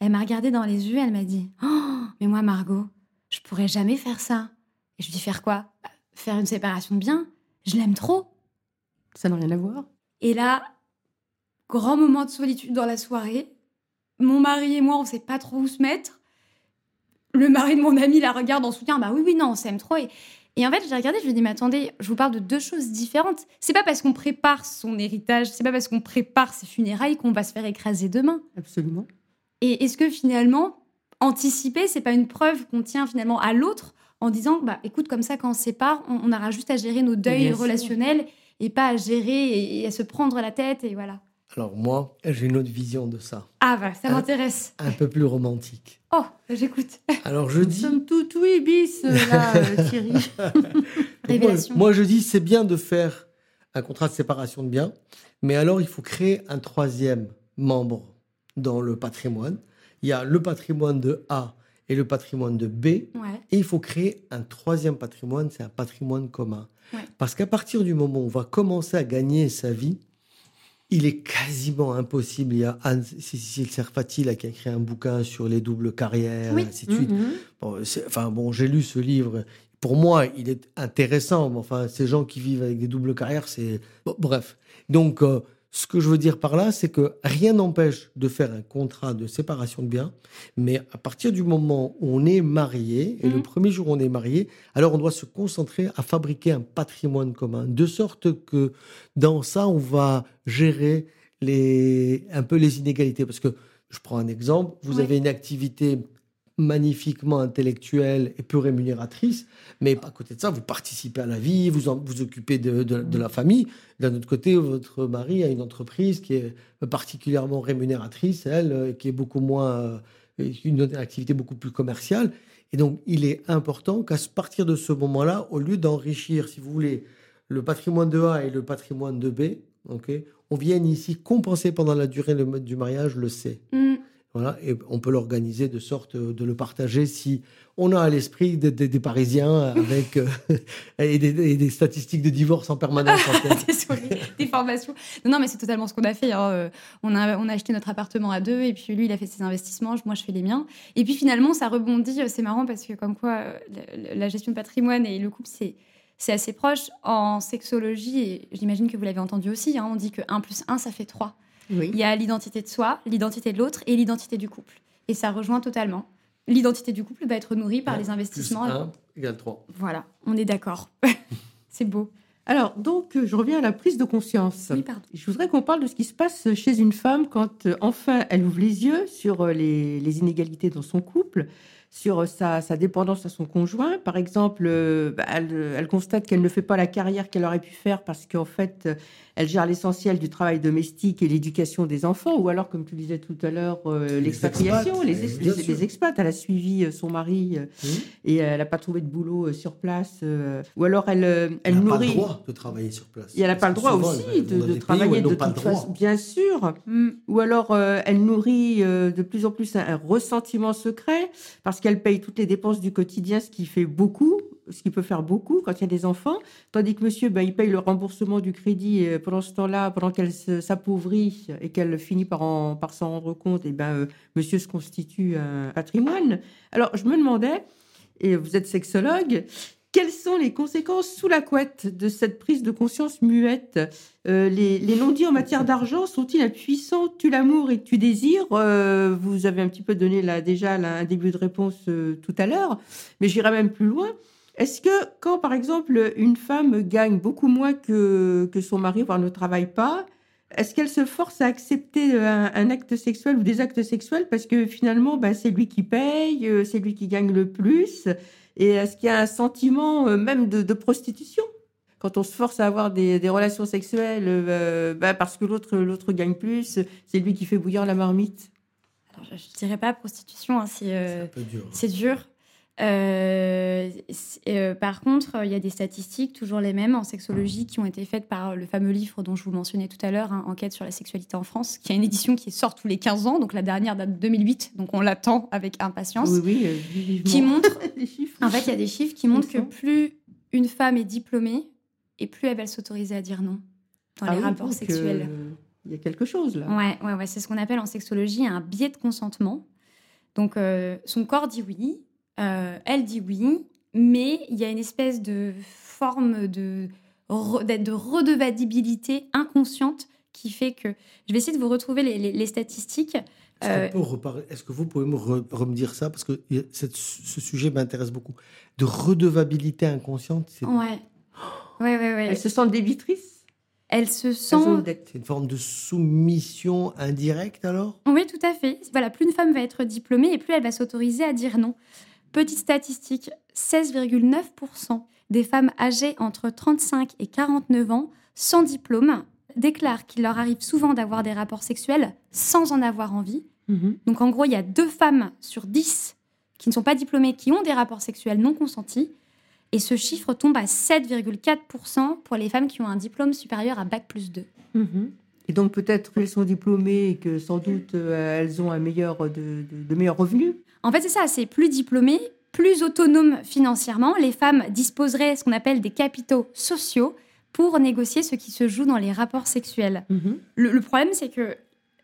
Elle m'a regardée dans les yeux, elle m'a dit Oh, mais moi, Margot, je pourrais jamais faire ça. Et je lui dis Faire quoi? Bah, Faire une séparation de biens? Je l'aime trop. Ça n'a rien à voir. Et là, grand moment de solitude dans la soirée. Mon mari et moi, on sait pas trop où se mettre. Le mari de mon ami la regarde en soutien. Bah oui, oui, non, on s'aime trop. Et, et en fait, j'ai regardé, je lui ai dit, mais attendez, je vous parle de deux choses différentes. C'est pas parce qu'on prépare son héritage, c'est pas parce qu'on prépare ses funérailles qu'on va se faire écraser demain. Absolument. Et est-ce que finalement, anticiper, c'est pas une preuve qu'on tient finalement à l'autre en disant, bah écoute, comme ça, quand on se sépare, on, on aura juste à gérer nos deuils sûr. relationnels et pas à gérer et, et à se prendre la tête et voilà. Alors moi, j'ai une autre vision de ça, Ah bah, ça m'intéresse. un peu plus romantique. Oh, j'écoute. Alors je Nous dis, sommes toutes oui bis euh, là, euh, Thierry. moi, moi, je dis, c'est bien de faire un contrat de séparation de biens, mais alors il faut créer un troisième membre dans le patrimoine. Il y a le patrimoine de A et le patrimoine de B. Ouais. Et il faut créer un troisième patrimoine, c'est un patrimoine commun. Ouais. Parce qu'à partir du moment où on va commencer à gagner sa vie, il est quasiment impossible. Il y a Anne-Cécile Serfati là, qui a écrit un bouquin sur les doubles carrières, Oui. et ainsi de suite. Mhm. Bon, c'est- enfin, bon, j'ai lu ce livre. Pour moi, il est intéressant. Mais enfin, ces gens qui vivent avec des doubles carrières, c'est. bon, bref. Donc, euh, ce que je veux dire par là, c'est que rien n'empêche de faire un contrat de séparation de biens. Mais à partir du moment où on est marié, et le Mhm. premier jour où on est marié, alors on doit se concentrer à fabriquer un patrimoine commun. De sorte que dans ça, on va gérer les, un peu les inégalités. Parce que je prends un exemple. Vous Oui. avez une activité magnifiquement intellectuelle et peu rémunératrice, mais à côté de ça, vous participez à la vie, vous en- vous occupez de, la famille. D'un autre côté, votre mari a une entreprise qui est particulièrement rémunératrice, elle, euh, qui est beaucoup moins, euh, une activité beaucoup plus commerciale. Et donc, il est important qu'à partir de ce moment-là, au lieu d'enrichir, si vous voulez, le patrimoine de A et le patrimoine de B, ok, on vienne ici compenser pendant la durée du mariage le C. Hmm. Et on peut l'organiser de sorte euh, de le partager si on a à l'esprit des, Parisiens avec euh, et, des, statistiques de divorce en permanence. en des formations. Non, non, mais c'est totalement ce qu'on a fait. hein. Euh, On, a, acheté notre appartement à deux, et puis lui, il a fait ses investissements, moi, je fais les miens. Et puis finalement, ça rebondit. C'est marrant parce que, comme quoi, la, la gestion de patrimoine et le couple, c'est. c'est assez proche. En sexologie, et j'imagine que vous l'avez entendu aussi, hein, on dit que 1 plus 1, ça fait 3. Oui. Il y a l'identité de soi, l'identité de l'autre et l'identité du couple. Et ça rejoint totalement. L'identité du couple va être nourrie par Un les investissements. Plus 1 égale 3. Voilà, on est d'accord. c'est beau. Alors, donc, je reviens à la prise de conscience. Oui, pardon. Je voudrais qu'on parle de ce qui se passe chez une femme quand euh, enfin elle ouvre les yeux sur euh, les, les inégalités dans son couple, sur euh, sa, sa dépendance à son conjoint. Par exemple, euh, bah, elle, elle constate qu'elle ne fait pas la carrière qu'elle aurait pu faire parce qu'en fait, euh, elle gère l'essentiel du travail domestique et l'éducation des enfants, ou alors, comme tu disais tout à l'heure, euh, l'expatriation, les, ex- expats. Elle a suivi euh, son mari euh, Mmh. et elle n'a pas trouvé de boulot sur place, euh, ou alors elle, elle Elle n'a pas nourrit. le droit de travailler sur place. Et elle n'a pas le droit souvent, aussi de, travailler de toute façon, bien sûr. Mm. Ou alors euh, elle nourrit euh, de plus en plus un, un ressentiment secret parce qu'elle paye toutes les dépenses du quotidien, ce qui fait beaucoup, ce qui peut faire beaucoup quand il y a des enfants. Tandis que monsieur, ben, il paye le remboursement du crédit et pendant ce temps-là, pendant qu'elle s'appauvrit et qu'elle finit par, en- par s'en rendre compte, et ben, euh, monsieur se constitue un patrimoine. Alors je me demandais, et vous êtes sexologue, quelles sont les conséquences sous la couette de cette prise de conscience muette? Euh, les, les non-dits en matière d'argent sont-ils un puissant tu l'amour et tu désires? Euh, Vous avez un petit peu donné là, déjà un début de réponse euh, tout à l'heure, mais j'irai même plus loin. Est-ce que quand, par exemple, une femme gagne beaucoup moins que, que son mari, voire ne travaille pas, est-ce qu'elle se force à accepter un, un acte sexuel ou des actes sexuels parce que finalement, ben, c'est lui qui paye, euh, c'est lui qui gagne le plus? Et est-ce qu'il y a un sentiment euh, même de, de prostitution? Quand on se force à avoir des, des relations sexuelles euh, ben, parce que l'autre l'autre gagne plus, c'est lui qui fait bouillir la marmite Alors, je, je dirais pas prostitution, hein, c'est euh, C'est un peu dur. c'est dur. Euh, euh, par contre, il y a des statistiques, toujours les mêmes, en sexologie, qui ont été faites par le fameux livre dont je vous mentionnais tout à l'heure, hein, Enquête sur la sexualité en France, qui a une édition qui sort tous les 15 ans, donc la dernière date de 2008, donc on l'attend avec impatience, Oui, oui, euh, qui montre, chiffres. en fait, il y a des chiffres qui montrent que plus une femme est diplômée, et plus elle va s'autoriser à dire non dans Ah les oui, rapports sexuels. euh, Il y a quelque chose là. Ouais, ouais, ouais, c'est ce qu'on appelle en sexologie un biais de consentement. Donc, euh, son corps dit oui, euh, elle dit oui, mais il y a une espèce de forme de, de redevabilité inconsciente qui fait que. Je vais essayer de vous retrouver les, les- les statistiques. Est-ce Euh, Est-ce que vous pouvez me re- remedire ça? Parce que cette- ce sujet m'intéresse beaucoup. De redevabilité inconsciente, c'est Ouais. Ouais, ouais, ouais. Elles se sentent débitrices Elle se Elles sent. ont une dette. c'est une forme de soumission indirecte alors? Oui, tout à fait. Voilà, plus une femme va être diplômée et plus elle va s'autoriser à dire non. Petite statistique, 16,9% des femmes âgées entre 35 et 49 ans sans diplôme déclarent qu'il leur arrive souvent d'avoir des rapports sexuels sans en avoir envie. Mhm. Donc en gros, il y a deux femmes sur 10 qui ne sont pas diplômées qui ont des rapports sexuels non consentis. Et ce chiffre tombe à 7,4% pour les femmes qui ont un diplôme supérieur à Bac plus 2. Mhm. Et donc peut-être qu'elles sont diplômées et que sans doute euh, elles ont un meilleur de, de- de meilleurs revenus. En fait, c'est ça, c'est plus diplômé, plus autonome financièrement. Les femmes disposeraient ce qu'on appelle des capitaux sociaux pour négocier ce qui se joue dans les rapports sexuels. Le, le problème, c'est que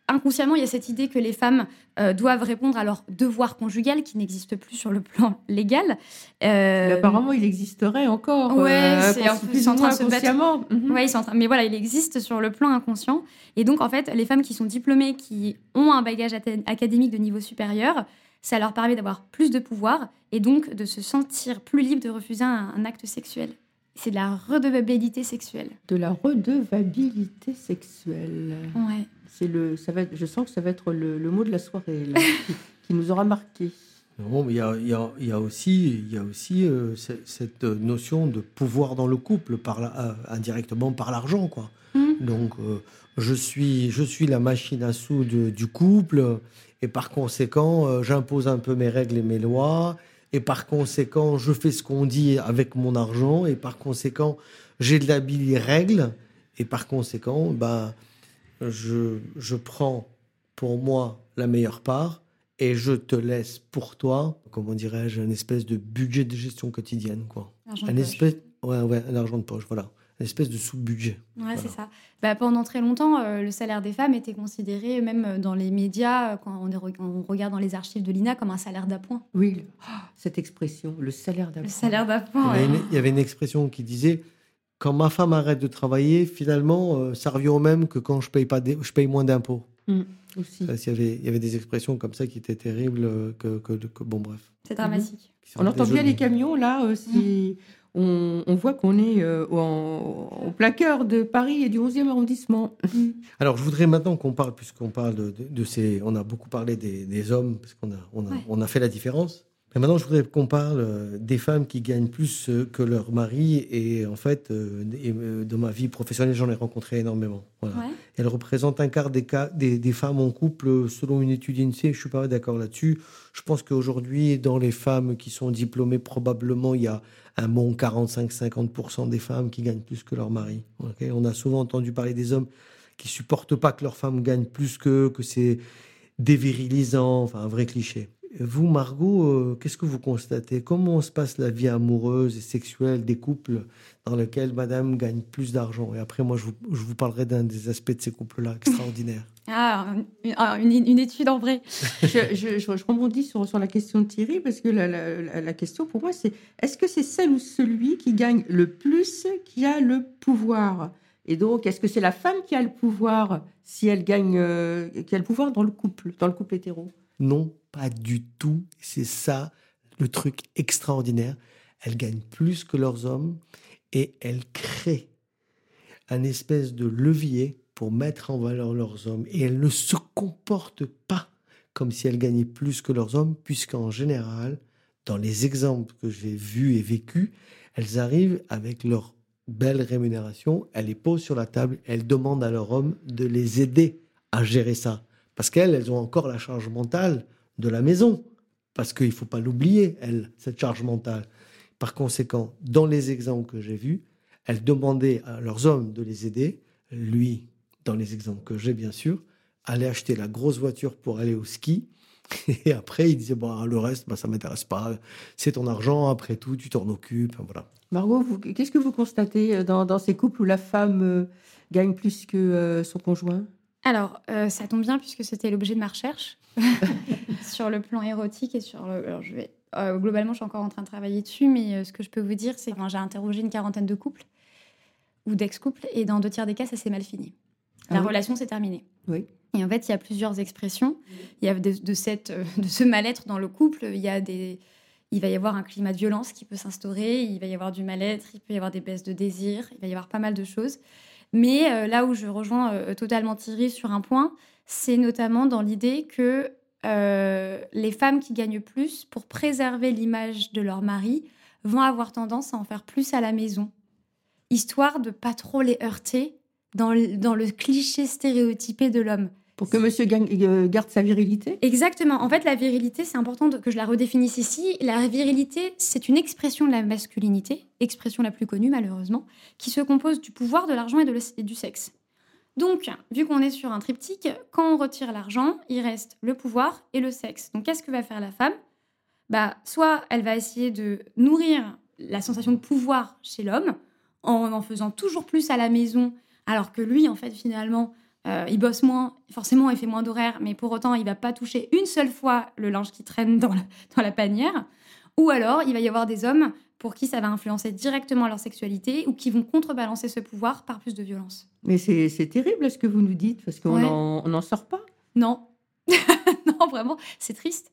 inconsciemment, il y a cette idée que les femmes euh, doivent répondre à leur devoir conjugal qui n'existe plus sur le plan légal. Euh, apparemment, il existerait encore. ouais, euh, c'est en plus train de se battre. Mhm. Ouais, ils sont en train- Mais voilà, il existe sur le plan inconscient. Et donc, en fait, les femmes qui sont diplômées, qui ont un bagage académique de niveau supérieur, ça leur permet d'avoir plus de pouvoir et donc de se sentir plus libre de refuser un, un acte sexuel. C'est de la redevabilité sexuelle. De la redevabilité sexuelle. Ouais. C'est le, ça va être- je sens que ça va être le, le mot de la soirée là, qui, qui nous aura marqué. Non, mais il y a, il y a- il y a aussi, il y a aussi euh, ce- cette notion de pouvoir dans le couple, par la- euh, indirectement par l'argent. quoi. Mhm. Donc, euh, je, suis, je suis la machine à sous de- du couple, et par conséquent, euh, j'impose un peu mes règles et mes lois, et par conséquent, je fais ce qu'on dit avec mon argent, et par conséquent, j'établis les règles, et par conséquent, ben, je, je prends pour moi la meilleure part, et je te laisse pour toi, comment dirais-je, une espèce de budget de gestion quotidienne, quoi. Un de poche. espèce, ouais, ouais, un argent de poche, voilà. Une espèce de sous-budget. Ouais, c'est ça. Bah, pendant très longtemps, euh, le salaire des femmes était considéré, même euh, dans les médias, euh, quand on, est re- on regarde dans les archives de l'INA, comme un salaire d'appoint. Oui, ah, cette expression, le salaire d'appoint. Le salaire Il d'appoint. y, avait ouais. une, il y avait une expression qui disait quand ma femme arrête de travailler, finalement, euh, ça revient au même que quand je paye, pas des- je paye moins d'impôts. aussi. Ça, Il y, avait, il y avait des expressions comme ça qui étaient terribles. Que, que, que- bon, bref. C'est dramatique. On entend bien les camions là. euh, si on, on voit qu'on est euh, en, en plein cœur de Paris et du 11e arrondissement. Alors, je voudrais maintenant qu'on parle, puisqu'on parle de, de- ces. On a beaucoup parlé des, des hommes, parce qu'on a, on a, Ouais. on a fait la différence. Mais maintenant, je voudrais qu'on parle euh, des femmes qui gagnent plus euh, que leur mari. Et en fait, et, dans ma vie professionnelle, j'en ai rencontré énormément. Voilà. Ouais. Elles représentent un quart des, cas, des, des femmes en couple, selon une étude INSEE. Je suis pas d'accord là-dessus. Je pense qu'aujourd'hui, dans les femmes qui sont diplômées, probablement, il y a un bon 45-50% des femmes qui gagnent plus que leur mari. On a souvent entendu parler des hommes qui supportent pas que leur femme gagne plus qu'eux, que c'est dévirilisant, enfin un vrai cliché. Vous, Margot, euh, qu'est-ce que vous constatez? Comment se passe la vie amoureuse et sexuelle des couples dans lesquels madame gagne plus d'argent? Et après, moi, je vous, je vous parlerai d'un des aspects de ces couples-là extraordinaires. Ah, une, ah, une- étude en vrai. je, je, je- je rebondis sur, sur la question de Thierry parce que la, la- la- la question pour moi c'est est-ce que c'est celle ou celui qui gagne le plus qui a le pouvoir? Et donc est-ce que c'est la femme qui a le pouvoir si elle gagne, euh, qui a le pouvoir dans le couple, dans le couple hétéro? Non, pas du tout. C'est ça le truc extraordinaire. Elles gagnent plus que leurs hommes et elles créent un espèce de levier pour mettre en valeur leurs hommes. Et elles ne se comportent pas comme si elles gagnaient plus que leurs hommes, puisqu'en général, dans les exemples que j'ai vus et vécus, elles arrivent avec leur belle rémunération, elles les posent sur la table, elles demandent à leur homme de les aider à gérer ça. Parce qu'elles, elles ont encore la charge mentale de la maison. Parce qu'il ne faut pas l'oublier, elles, cette charge mentale. Par conséquent, dans les exemples que j'ai vus, elles demandaient à leurs hommes de les aider. Lui, dans les exemples que j'ai, bien sûr, allait acheter la grosse voiture pour aller au ski. Et après, il disait, bon, le reste, bah, ça m'intéresse pas. C'est ton argent, après tout, tu t'en occupes. Voilà. Margot, qu'est-ce que vous constatez euh, dans, dans ces couples où la femme euh, gagne plus que euh, son conjoint? Alors, euh, ça tombe bien puisque c'était l'objet de ma recherche sur le plan érotique et sur le. Alors, je vais. euh, globalement, je suis encore en train de travailler dessus, mais euh, ce que je peux vous dire, c'est que j'ai interrogé une quarantaine de couples ou d'ex-couples, et dans deux tiers des cas, ça s'est mal fini. La Ah oui relation s'est terminée. Oui. Et en fait, il y a plusieurs expressions. Il y a de, de cette, de ce mal-être dans le couple, il y a des. Il va y avoir un climat de violence qui peut s'instaurer, il va y avoir du mal-être, il peut y avoir des baisses de désir, il va y avoir pas mal de choses. Mais euh, là où je rejoins euh, totalement Thierry sur un point, c'est notamment dans l'idée que euh, les femmes qui gagnent plus, pour préserver l'image de leur mari, vont avoir tendance à en faire plus à la maison, histoire de pas trop les heurter dans dans le cliché stéréotypé de l'homme. Pour que monsieur euh, garde sa virilité Exactement. En fait, la virilité, c'est important que je la redéfinisse ici. La virilité, c'est une expression de la masculinité, expression la plus connue malheureusement, qui se compose du pouvoir, de l'argent et, et du sexe. Donc, vu qu'on est sur un triptyque, quand on retire l'argent, il reste le pouvoir et le sexe. Donc, qu'est-ce que va faire la femme? Bah, soit elle va essayer de nourrir la sensation de pouvoir chez l'homme en en faisant toujours plus à la maison, alors que lui, en fait, finalement, euh, il bosse moins, forcément, il fait moins d'horaires, mais pour autant, il va pas toucher une seule fois le linge qui traîne dans la, dans la panière. Ou alors, il va y avoir des hommes pour qui ça va influencer directement leur sexualité ou qui vont contrebalancer ce pouvoir par plus de violence. Mais c'est terrible ce que vous nous dites parce qu'on n'en sort pas. Non. non, vraiment, c'est triste.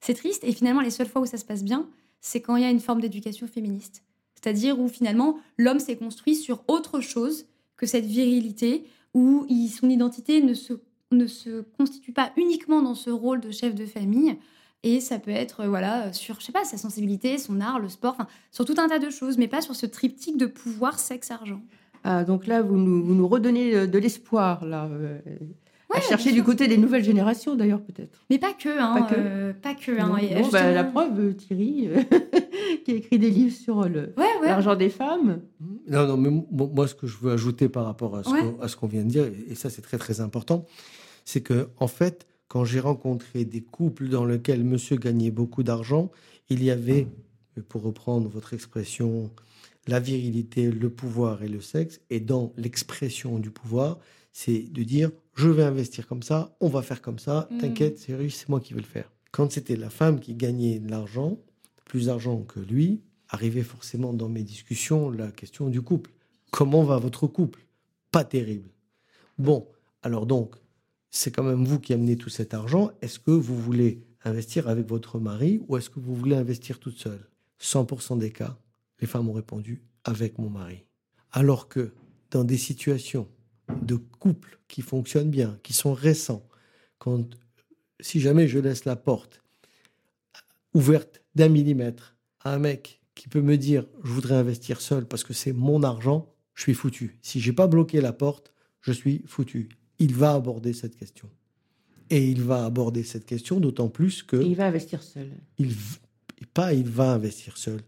C'est triste. Et finalement, les seules fois où ça se passe bien, c'est quand il y a une forme d'éducation féministe. C'est-à-dire où finalement, l'homme s'est construit sur autre chose que cette virilité, où il- son identité ne se, ne se constitue pas uniquement dans ce rôle de chef de famille. Et ça peut être euh, voilà sur je sais pas sa sensibilité, son art, le sport, enfin sur tout un tas de choses, mais pas sur ce triptyque de pouvoir, sexe, argent. Ah, donc là, vous nous, vous nous redonnez euh, de l'espoir, là. euh, à chercher du côté des nouvelles générations, d'ailleurs, peut-être. Mais pas que, hein, Pas que. euh, pas que. Non, hein, bon, bah, la preuve, Thierry, qui a écrit des livres sur le- Ouais, ouais. l'argent des femmes. Non, non, mais mo- moi, ce que je veux ajouter par rapport à ce Ouais. qu'on- vient de dire, et ça, c'est très, très important, c'est que, en fait, quand j'ai rencontré des couples dans lesquels monsieur gagnait beaucoup d'argent, il y avait, pour reprendre votre expression, la virilité, le pouvoir et le sexe. Et dans l'expression du pouvoir, c'est de dire je vais investir comme ça, on va faire comme ça, Mm. t'inquiète, c'est riche, c'est moi qui vais le faire. Quand c'était la femme qui gagnait de l'argent, plus d'argent que lui, arrivait forcément dans mes discussions la question du couple. Comment va votre couple? Pas terrible. Bon, alors donc, c'est quand même vous qui amenez tout cet argent. Est-ce que vous voulez investir avec votre mari ou est-ce que vous voulez investir toute seule? 100% des cas, les femmes ont répondu avec mon mari. Alors que dans des situations de couple qui fonctionnent bien, qui sont récents, quand si jamais je laisse la porte ouverte d'un millimètre à un mec qui peut me dire je voudrais investir seul parce que c'est mon argent, je suis foutu. Si j'ai pas bloqué la porte, je suis foutu. Il va aborder cette question. Et il va aborder cette question d'autant plus que Et il va investir seul. il, pas il va investir seul.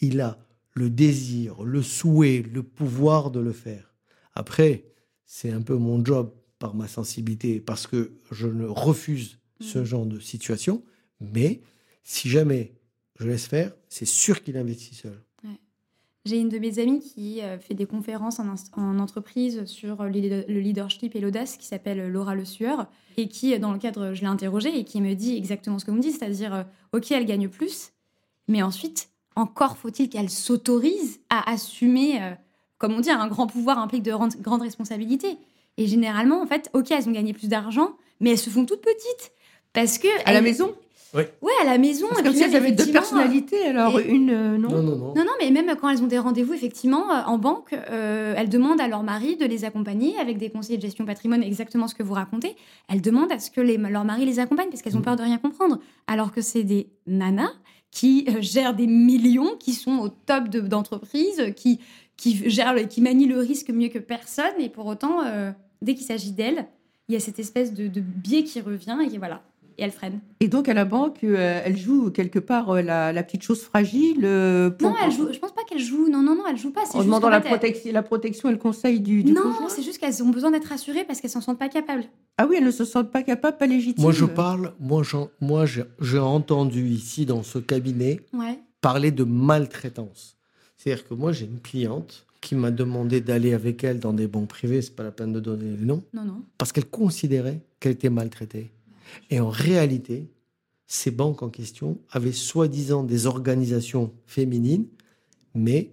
Il a le désir, le souhait, le pouvoir de le faire. Après, c'est un peu mon job par ma sensibilité, parce que je ne refuse ce genre de situation. Mais si jamais je laisse faire, c'est sûr qu'il investit seul. J'ai une de mes amies qui euh, fait des conférences en, entreprise sur le leader- le leadership et l'audace, qui s'appelle Laura Le Sueur, et qui, euh, dans le cadre, je l'ai interrogée, et qui me dit exactement ce que vous me dites, c'est-à-dire, euh, ok, elle gagne plus, mais ensuite, encore faut-il qu'elle s'autorise à assumer, euh, comme on dit, un grand pouvoir implique de ran- grandes responsabilités. Et généralement, en fait, ok, elles ont gagné plus d'argent, mais elles se font toutes petites. Parce que. À la elles- Ouais, à la maison. Parce et que puis si même, elles avaient deux personnalités, alors et- une, euh, non, Non, non, non. non, non, mais même quand elles ont des rendez-vous, effectivement, euh, en banque, euh, elles demandent à leur mari de les accompagner avec des conseillers de gestion patrimoine, exactement ce que vous racontez. Elles demandent à ce que les, leur mari les accompagne parce qu'elles ont Mhm. peur de rien comprendre. Alors que c'est des nanas qui euh, gèrent des millions, qui sont au top de- d'entreprise, qui, qui, gèrent qui manient le risque mieux que personne. Et pour autant, euh, dès qu'il s'agit d'elles, il y a cette espèce de, de biais qui revient et qui- voilà. Et elles freinent. Et donc à la banque, euh, elle joue quelque part euh, la, la petite chose fragile. euh, pour- Non, elle joue, je pense pas qu'elles jouent. Non, non, non, elles jouent pas. c'est En juste demandant la, protection, la protection et le conseil du, du Non, conjoint. c'est juste qu'elles ont besoin d'être rassurées parce qu'elles s'en sentent pas capables. Ah oui, elles ne se sentent pas capables, pas légitimes. Moi, je parle, moi, j'en- moi j'ai entendu ici dans ce cabinet Ouais. parler de maltraitance. C'est-à-dire que moi, j'ai une cliente qui m'a demandé d'aller avec elle dans des banques privées, c'est pas la peine de donner les noms, Non, non. parce qu'elle considérait qu'elle était maltraitée. Et en réalité, ces banques en question avaient soi-disant des organisations féminines, mais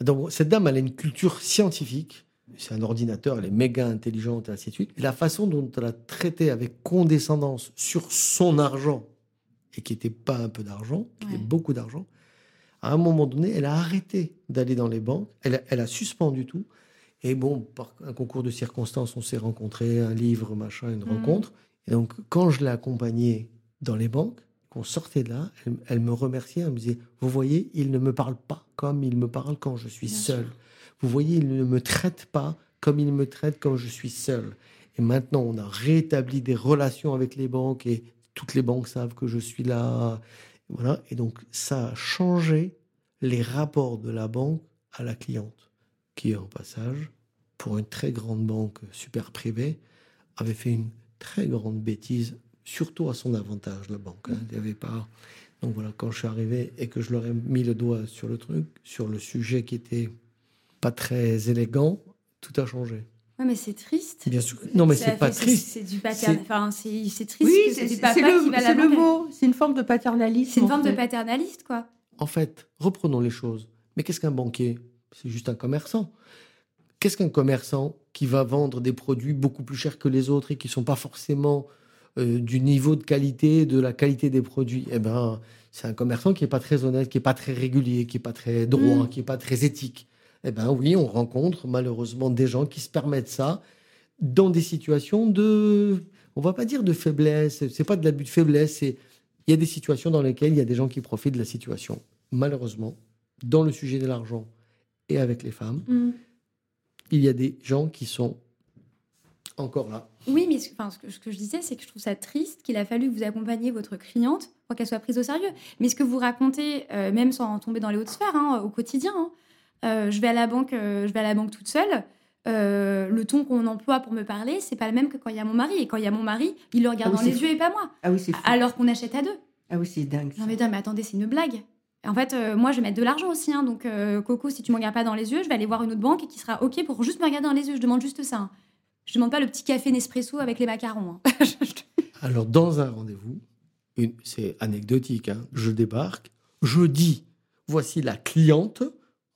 donc, cette dame, elle a une culture scientifique. C'est un ordinateur, elle est méga intelligente et ainsi de suite. Et la façon dont elle a traité avec condescendance sur son argent, et qui n'était pas un peu d'argent, qui était beaucoup d'argent, à un moment donné, elle a arrêté d'aller dans les banques, elle a, elle a suspendu tout. Et bon, par un concours de circonstances, on s'est rencontrés, un livre, machin, une Mhm. rencontre. Et donc, quand je l'ai accompagnée dans les banques, qu'on sortait de là, elle, elle me remerciait, elle me disait, vous voyez, il ne me parle pas comme il me parle quand je suis seul. Vous voyez, il ne me traite pas comme il me traite quand je suis seul. Et maintenant, on a rétabli des relations avec les banques et toutes les banques savent que je suis là. Voilà. Et donc, ça a changé les rapports de la banque à la cliente, qui, en passage, pour une très grande banque super privée, avait fait une très grande bêtise, surtout à son avantage, la banque. hein. Il y avait pas. Donc voilà, quand je suis arrivé et que je leur ai mis le doigt sur le truc, sur le sujet qui était pas très élégant, tout a changé. Ouais, mais c'est triste. Bien sûr. Non, mais c'est pas triste. C'est du patern... C'est- Enfin, c'est c'est triste. Oui, c'est du le, va la le mot. C'est une forme de paternalisme. C'est une forme fait. de paternaliste, quoi. En fait, reprenons les choses. Mais qu'est-ce qu'un banquier? C'est juste un commerçant. Qu'est-ce qu'un commerçant qui va vendre des produits beaucoup plus chers que les autres et qui ne sont pas forcément euh, du niveau de qualité, de la qualité des produits? Eh ben, c'est un commerçant qui n'est pas très honnête, qui n'est pas très régulier, qui n'est pas très droit, Mm. qui n'est pas très éthique. Eh ben oui, on rencontre malheureusement des gens qui se permettent ça dans des situations de, on va pas dire de faiblesse, c'est pas de l'abus de faiblesse, il y a des situations dans lesquelles il y a des gens qui profitent de la situation. Malheureusement, dans le sujet de l'argent et avec les femmes, Mm. Il y a des gens qui sont encore là. Oui, mais ce, enfin, ce, que, ce que je disais, c'est que je trouve ça triste qu'il a fallu que vous accompagniez votre cliente pour qu'elle soit prise au sérieux. Mais ce que vous racontez, euh, même sans tomber dans les hautes sphères, hein, au quotidien, hein, euh, je vais à la banque, euh, je vais à la banque toute seule. euh, le ton qu'on emploie pour me parler, c'est pas le même que quand il y a mon mari. Et quand il y a mon mari, il le regarde Ah oui, dans les yeux et pas moi. Ah oui, c'est fou. Alors qu'on achète à deux. Ah oui, c'est dingue. Non mais, non, mais attendez, c'est une blague. En fait, euh, moi, je vais mettre de l'argent aussi. hein. donc, euh, Coco, si tu me regardes pas dans les yeux, je vais aller voir une autre banque qui sera OK pour juste me regarder dans les yeux. Je demande juste ça. hein. Je demande pas le petit café Nespresso avec les macarons. hein. Alors, dans un rendez-vous, une- c'est anecdotique, je débarque, je dis, voici la cliente,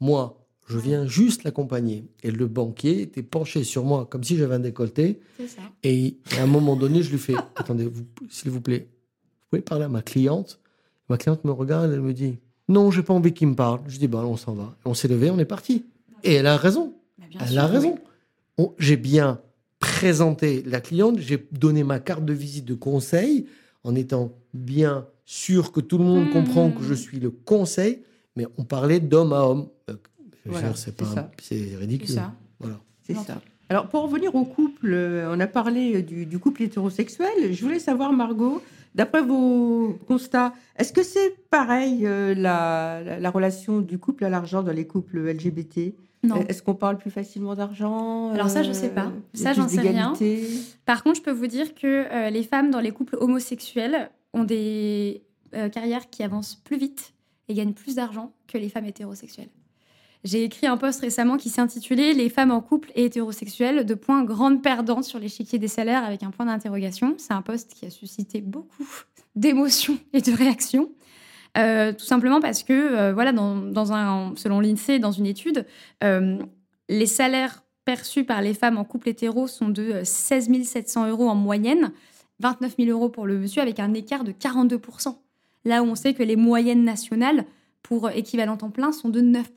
moi, je viens juste l'accompagner. Et le banquier était penché sur moi comme si j'avais un décolleté. Ça. Et à un moment donné, je lui fais, attendez, s'il vous plaît, vous pouvez parler à ma cliente? Ma cliente me regarde, elle me dit, non, j'ai pas envie qu'il me parle. Je dis, bah, on s'en va. On s'est levé, on est parti. Et elle a raison. Elle sûr, a raison. On- J'ai bien présenté la cliente, j'ai donné ma carte de visite de conseil en étant bien sûr que tout le monde Mmh. comprend que je suis le conseil, mais on parlait d'homme à homme. Euh, Voilà, c'est ridicule. ça. Voilà. C'est ça. Alors, pour revenir au couple, euh, on a parlé euh, du, du couple hétérosexuel. Je voulais savoir, Margot, d'après vos constats, est-ce que c'est pareil euh, la, la- la relation du couple à l'argent dans les couples LGBT Non. Est-ce qu'on parle plus facilement d'argent Alors ça, je sais pas. il y Ça, j'en sais rien. Par contre, je peux vous dire que euh, les femmes dans les couples homosexuels ont des euh, carrières qui avancent plus vite et gagnent plus d'argent que les femmes hétérosexuelles. J'ai écrit un post récemment qui s'intitulait Les femmes en couple et hétérosexuelles, de points grandes perdantes sur l'échiquier des salaires avec un point d'interrogation. C'est un post qui a suscité beaucoup d'émotions et de réactions. Euh, tout simplement parce que, euh, voilà, selon l'INSEE, dans une étude, euh, les salaires perçus par les femmes en couple hétéro sont de euh, 16 700 euros en moyenne, 29 000 euros pour le monsieur, avec un écart de 42% Là où on sait que les moyennes nationales pour équivalent temps plein sont de 9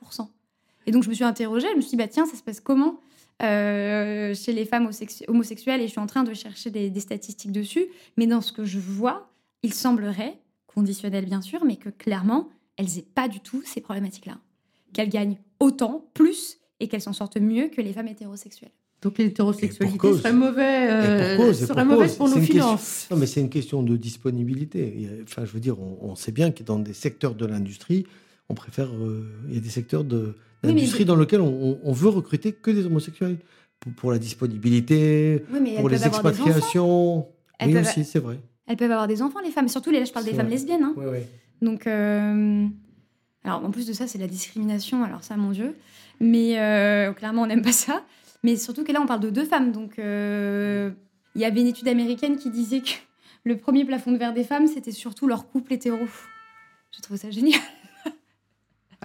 Et donc je me suis interrogée, je me suis dit, bah, tiens, ça se passe comment euh, chez les femmes homosexu- homosexuelles? Et je suis en train de chercher des, des statistiques dessus. Mais dans ce que je vois, il semblerait, conditionnel bien sûr, mais que clairement, elles n'aient pas du tout ces problématiques-là. Qu'elles gagnent autant, plus, et qu'elles s'en sortent mieux que les femmes hétérosexuelles. Donc l'hétérosexualité cause. serait, mauvais, euh, pour cause, serait pour mauvaise cause. pour nos C'est une question- finances. Non, mais c'est une question de disponibilité. Enfin, je veux dire, on, on sait bien que dans des secteurs de l'industrie, on préfère. euh, il y a des secteurs de Oui, l'industrie dans lesquels on, veut recruter que des homosexuels pour, pour la disponibilité, Oui, pour les expatriations. Elles Oui, peuvent- aussi, c'est vrai. Elles peuvent avoir des enfants, les femmes. Surtout, là, je parle des femmes lesbiennes. hein. Ouais, ouais. Donc, euh, alors en plus de ça, c'est la discrimination. Alors ça, mon Dieu. Mais euh, clairement, on n'aime pas ça. Mais surtout que là, on parle de deux femmes. Donc, euh, il y avait une étude américaine qui disait que le premier plafond de verre des femmes, c'était surtout leur couple hétéro. Je trouve ça génial.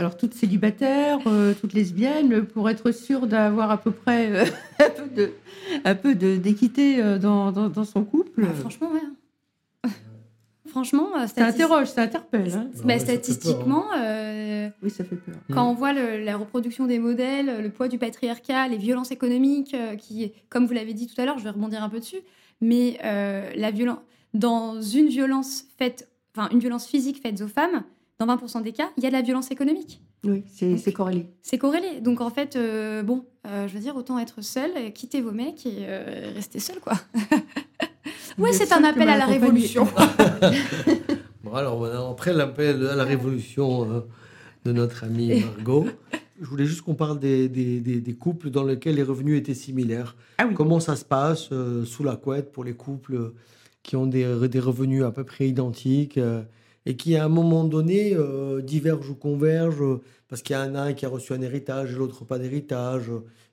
Alors, toutes célibataires, euh, toutes lesbiennes, pour être sûre d'avoir à peu près euh, un peu d'équité euh, dans, dans- dans son couple, Ah, franchement, ouais. franchement, euh, ça interroge, ça interpelle. hein. bah, Ouais, ça fait peur, statistiquement, euh, Oui, ça fait peur. Quand on voit le- la reproduction des modèles, le poids du patriarcat, les violences économiques, euh, qui, comme vous l'avez dit tout à l'heure, je vais rebondir un peu dessus, mais euh, la violence, dans une violence faite, enfin une violence physique faite aux femmes, dans 20% des cas, il y a de la violence économique. Oui, c'est corrélé. C'est corrélé. Donc en fait, euh, bon, euh, je veux dire, autant être seul, quitter vos mecs et euh, rester seul, quoi. Êtes c'est un appel à la révolution. Bon, alors, voilà, après l'appel à la révolution euh, de notre amie Margot, je voulais juste qu'on parle des, des- des- des couples dans lesquels les revenus étaient similaires. Ah oui. Comment ça se passe euh, sous la couette pour les couples qui ont des, des revenus à peu près identiques euh, et qui, à un moment donné, euh, divergent ou convergent euh, parce qu'il y en a un qui a reçu un héritage et l'autre pas d'héritage.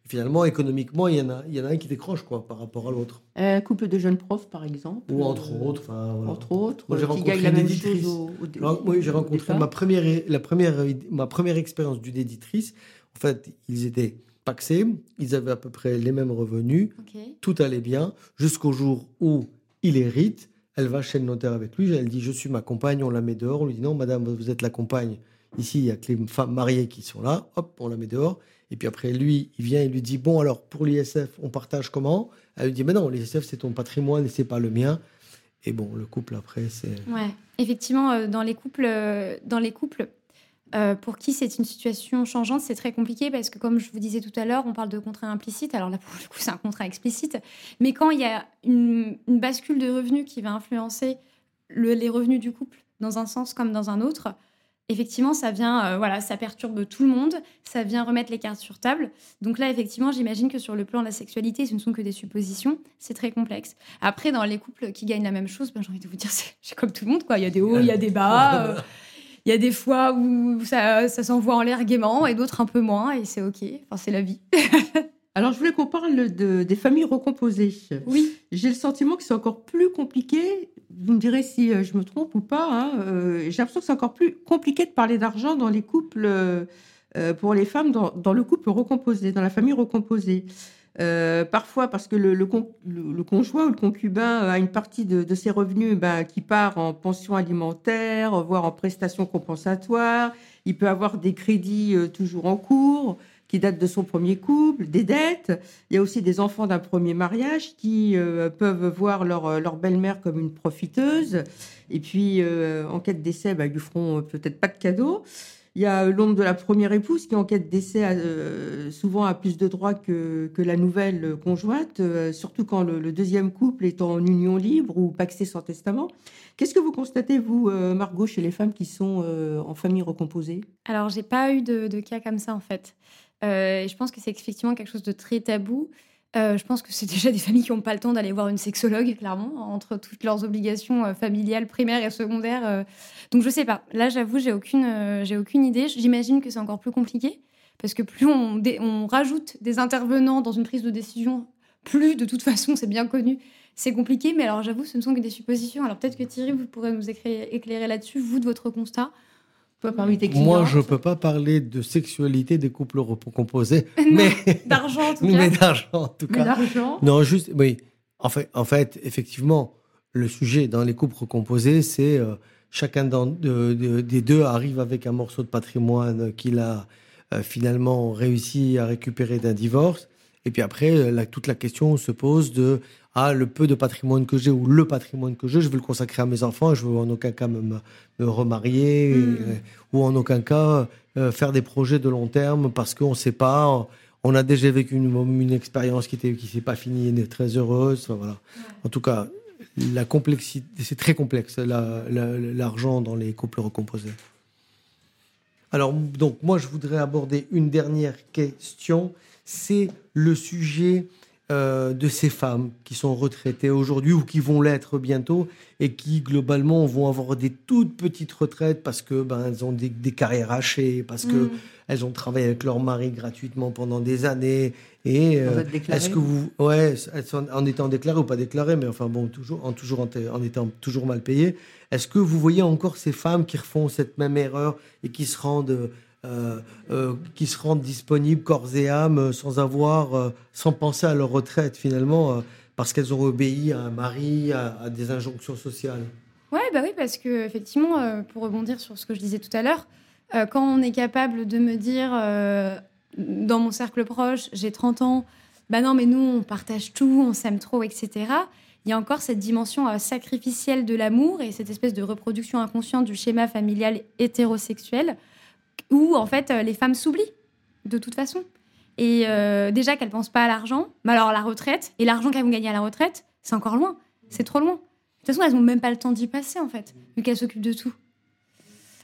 Finalement, économiquement, il y, en a, il y en a un qui décroche quoi, par rapport à l'autre. Un couple de jeunes profs, par exemple. Ou entre euh, autres. enfin, voilà. Entre autres, Moi, j'ai euh, rencontré une éditrice. chose au, au dé- Alors, oui, j'ai rencontré ma première, la première, ma première expérience d'une éditrice. En fait, ils étaient paxés, ils avaient à peu près les mêmes revenus, Ok. tout allait bien, jusqu'au jour où il hérite. Elle va chez le notaire avec lui, elle dit Je suis ma compagne, on la met dehors. On lui dit Non, madame, vous êtes la compagne. Ici, il y a que les femmes mariées qui sont là, hop, on la met dehors. Et puis après, lui, il vient, il lui dit Bon, alors pour l'ISF, on partage comment? Elle lui dit Mais non, l'ISF, c'est ton patrimoine et c'est pas le mien. Et bon, le couple après, c'est. Ouais, effectivement, euh, dans les couples, euh, dans les couples euh, pour qui c'est une situation changeante, c'est très compliqué parce que, comme je vous disais tout à l'heure, on parle de contrat implicite. Alors là, pour le coup, c'est un contrat explicite. Mais quand il y a une, bascule de revenus qui va influencer le- les revenus du couple dans un sens comme dans un autre, effectivement, ça vient, euh, voilà, ça perturbe tout le monde, ça vient remettre les cartes sur table. Donc là, effectivement, j'imagine que sur le plan de la sexualité, ce ne sont que des suppositions, c'est très complexe. Après, dans les couples qui gagnent la même chose, ben, j'ai envie de vous dire, c'est c'est comme tout le monde, quoi. Il y a des hauts, il y a des bas. euh, il y a des fois où ça, ça s'envoie en l'air gaiement et d'autres un peu moins, et c'est ok. Enfin, c'est la vie. Alors, je voulais qu'on parle de, des familles recomposées. Oui. J'ai le sentiment que c'est encore plus compliqué. Vous me direz si euh, je me trompe ou pas. hein. Euh, J'ai l'impression que c'est encore plus compliqué de parler d'argent dans les couples, euh, euh, pour les femmes, dans, dans le couple recomposé, dans la famille recomposée. Euh, parfois parce que le, le, con- le- conjoint ou le concubin a une partie de, de ses revenus ben, qui part en pension alimentaire, voire en prestations compensatoires. Il peut avoir des crédits euh, toujours en cours qui datent de son premier couple, des dettes. Il y a aussi des enfants d'un premier mariage qui euh, peuvent voir leur, euh, leur belle-mère comme une profiteuse. Et puis, euh, en cas de décès, bah, ils lui feront euh, peut-être pas de cadeaux. Il y a l'ombre de la première épouse qui, en cas de décès, a, euh, souvent a plus de droits que, que la nouvelle conjointe, euh, surtout quand le, deuxième couple est en union libre ou paxé sans testament. Qu'est-ce que vous constatez, vous, euh, Margot, chez les femmes qui sont euh, en famille recomposée? Alors, j'ai pas eu de, de cas comme ça en fait. Euh, je pense que c'est effectivement quelque chose de très tabou. Euh, je pense que c'est déjà des familles qui n'ont pas le temps d'aller voir une sexologue, clairement, entre toutes leurs obligations euh, familiales, primaires et secondaires. euh. Donc, je sais pas. Là, j'avoue, j'ai aucune, j'ai aucune idée. J'imagine que c'est encore plus compliqué parce que plus on, rajoute des intervenants dans une prise de décision, plus de toute façon, c'est bien connu, c'est compliqué. Mais alors, j'avoue, ce ne sont que des suppositions. Alors, peut-être que Thierry, vous pourrez nous éclairer là-dessus, vous, de votre constat. Toi, parmi tes clients Moi, je ne peux pas parler de sexualité des couples recomposés, mais, D'argent, en tout cas. mais d'argent en tout Mais cas. Non, juste, oui. En fait, en fait, effectivement, le sujet dans les couples recomposés, c'est euh, chacun d'en- de- de- des deux arrive avec un morceau de patrimoine qu'il a euh, finalement réussi à récupérer d'un divorce. Et puis après, euh, la- toute la question se pose de ah, le peu de patrimoine que j'ai ou le patrimoine que j'ai, je veux le consacrer à mes enfants, je veux en aucun cas me, remarier Mm. euh, ou en aucun cas euh, faire des projets de long terme parce qu'on ne sait pas. On a déjà vécu une, une expérience qui était qui s'est pas finie et très heureuse. Enfin, voilà. En tout cas, la complexité, c'est très complexe la- la- l'argent dans les couples recomposés. Alors donc moi je voudrais aborder une dernière question, c'est le sujet euh, de ces femmes qui sont retraitées aujourd'hui ou qui vont l'être bientôt et qui globalement vont avoir des toutes petites retraites parce que ben elles ont des, des carrières hachées, parce que Mm. elles ont travaillé avec leur mari gratuitement pendant des années et euh, est-ce que vous ouais en étant déclarées ou pas déclarées mais enfin bon toujours en toujours en, en étant toujours mal payées est-ce que vous voyez encore ces femmes qui refont cette même erreur et qui se rendent euh, euh, qui se rendent disponibles corps et âme sans avoir euh, sans penser à leur retraite finalement euh, parce qu'elles ont obéi à un mari à, à des injonctions sociales? Ouais, bah oui, parce que effectivement, euh, pour rebondir sur ce que je disais tout à l'heure, euh, quand on est capable de me dire euh, dans mon cercle proche, j'ai 30 ans, bah non, mais nous, on partage tout, on s'aime trop, etc. Il y a encore cette dimension euh, sacrificielle de l'amour et cette espèce de reproduction inconsciente du schéma familial hétérosexuel où, en fait, euh, les femmes s'oublient, de toute façon. Et euh, déjà qu'elles pensent pas à l'argent, mais alors la retraite, et l'argent qu'elles vont gagner à la retraite, c'est encore loin, c'est trop loin. De toute façon, elles n'ont même pas le temps d'y passer, en fait, vu qu'elles s'occupent de tout.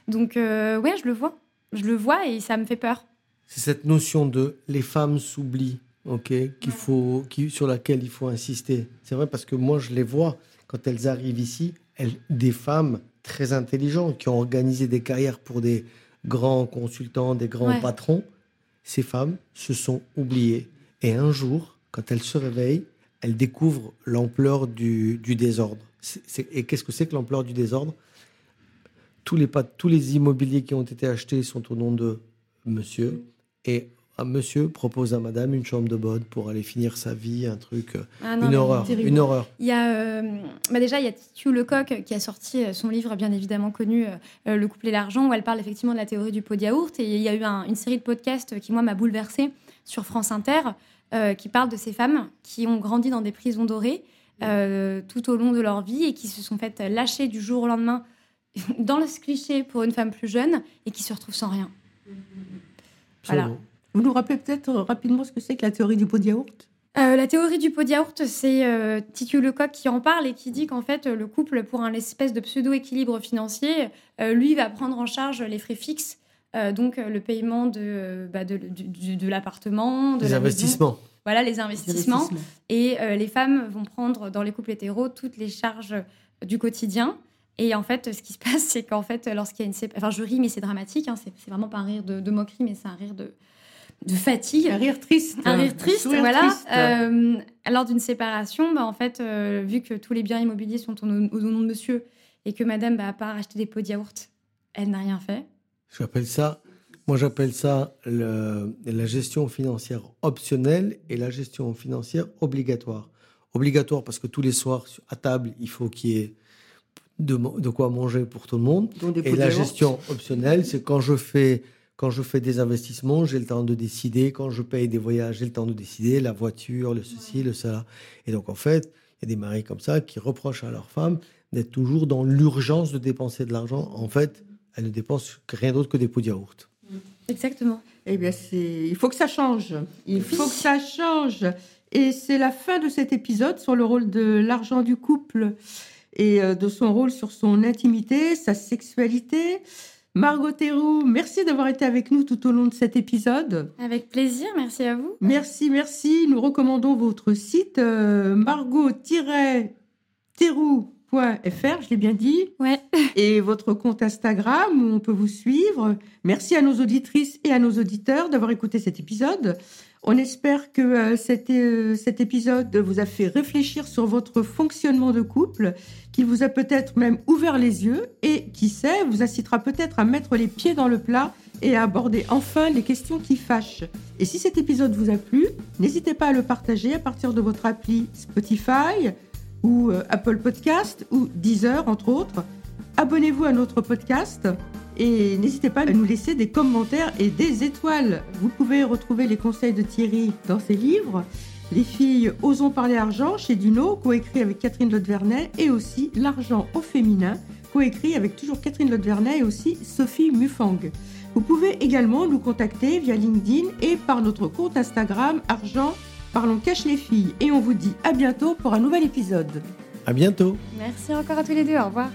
Donc, euh, ouais, je le vois. Je le vois et ça me fait peur. C'est cette notion de les femmes s'oublient ok qu'il faut qui, sur laquelle il faut insister. C'est vrai parce que moi je les vois quand elles arrivent ici elles, des femmes très intelligentes qui ont organisé des carrières pour des grands consultants des grands Ouais. patrons. Ces femmes se sont oubliées. Et un jour quand elles se réveillent elles découvrent l'ampleur du, du désordre. Et qu'est-ce que c'est que l'ampleur du désordre? Tous les, tous les immobiliers qui ont été achetés sont au nom de monsieur. Et un monsieur propose à madame une chambre de bonne pour aller finir sa vie, un truc, euh, Ah non, une horreur, terrible. une horreur. Il y a, euh, bah déjà, il y a Titu Lecoq qui a sorti euh, son livre bien évidemment connu, euh, Le couple et l'argent, où elle parle effectivement de la théorie du pot de yaourt. Et il y a eu un- une série de podcasts qui, moi, m'a bouleversée sur France Inter, euh, qui parle de ces femmes qui ont grandi dans des prisons dorées tout au long de leur vie et qui se sont faites lâcher du jour au lendemain dans le cliché pour une femme plus jeune et qui se retrouvent sans rien. Voilà. Vous nous rappelez peut-être euh, rapidement ce que c'est que la théorie du pot de yaourt? Euh, la théorie du pot de yaourt, c'est euh, Titu Lecoq qui en parle et qui dit qu'en fait, euh, le couple, pour un espèce de pseudo-équilibre financier, euh, lui va prendre en charge les frais fixes, euh, donc le paiement de, bah, de, l'appartement, de Les la maison. investissements. Voilà, les investissements. Et euh, les femmes vont prendre dans les couples hétéros toutes les charges du quotidien. Et en fait, ce qui se passe, c'est qu'en fait, lorsqu'il y a une séparation, enfin, je ris, mais c'est dramatique. Hein, c'est vraiment pas un rire de, de moquerie, mais c'est un rire de, de fatigue. Un rire triste. Un rire triste, sourire voilà. triste. Euh, lors d'une séparation, bah, en fait, euh, vu que tous les biens immobiliers sont au, nom- au nom de monsieur et que madame, bah, à part acheter des pots de yaourt, elle n'a rien fait. J'appelle ça, moi j'appelle ça le- la gestion financière optionnelle et la gestion financière obligatoire. Obligatoire parce que tous les soirs à table, il faut qu'il y ait de, quoi manger pour tout le monde. Et la gestion optionnelle, c'est quand je fais quand je fais des investissements, j'ai le temps de décider. Quand je paye des voyages, j'ai le temps de décider. La voiture, le ceci, le cela. Et donc en fait, il y a des maris comme ça qui reprochent à leur femme d'être toujours dans l'urgence de dépenser de l'argent. En fait, elles ne dépensent rien d'autre que des pots de yaourt. Exactement. Eh bien, c'est... il faut que ça change. Il faut que ça change. Et c'est la fin de cet épisode sur le rôle de l'argent du couple et euh, de son rôle sur son intimité, sa sexualité. Margot Théroux, merci d'avoir été avec nous tout au long de cet épisode. Avec plaisir, merci à vous. Merci, merci. Nous recommandons votre site euh, margot-théroux.fr, je l'ai bien dit, Ouais. et votre compte Instagram où on peut vous suivre. Merci à nos auditrices et à nos auditeurs d'avoir écouté cet épisode. On espère que euh, cet, euh, cet épisode vous a fait réfléchir sur votre fonctionnement de couple, qu'il vous a peut-être même ouvert les yeux et, qui sait, vous incitera peut-être à mettre les pieds dans le plat et à aborder enfin les questions qui fâchent. Et si cet épisode vous a plu, n'hésitez pas à le partager à partir de votre appli Spotify ou euh, Apple Podcast ou Deezer entre autres. Abonnez-vous à notre podcast et n'hésitez pas à nous laisser des commentaires et des étoiles. Vous pouvez retrouver les conseils de Thierry dans ses livres. Les filles Osons parler argent chez Duno, coécrit avec Catherine Lotte-Vernet, et aussi L'argent au féminin, coécrit avec toujours Catherine Lotte-Vernet et aussi Sophie Mufang. Vous pouvez également nous contacter via LinkedIn et par notre compte Instagram Argent Parlons Cache les filles. Et on vous dit à bientôt pour un nouvel épisode. À bientôt. Merci encore à tous les deux. Au revoir.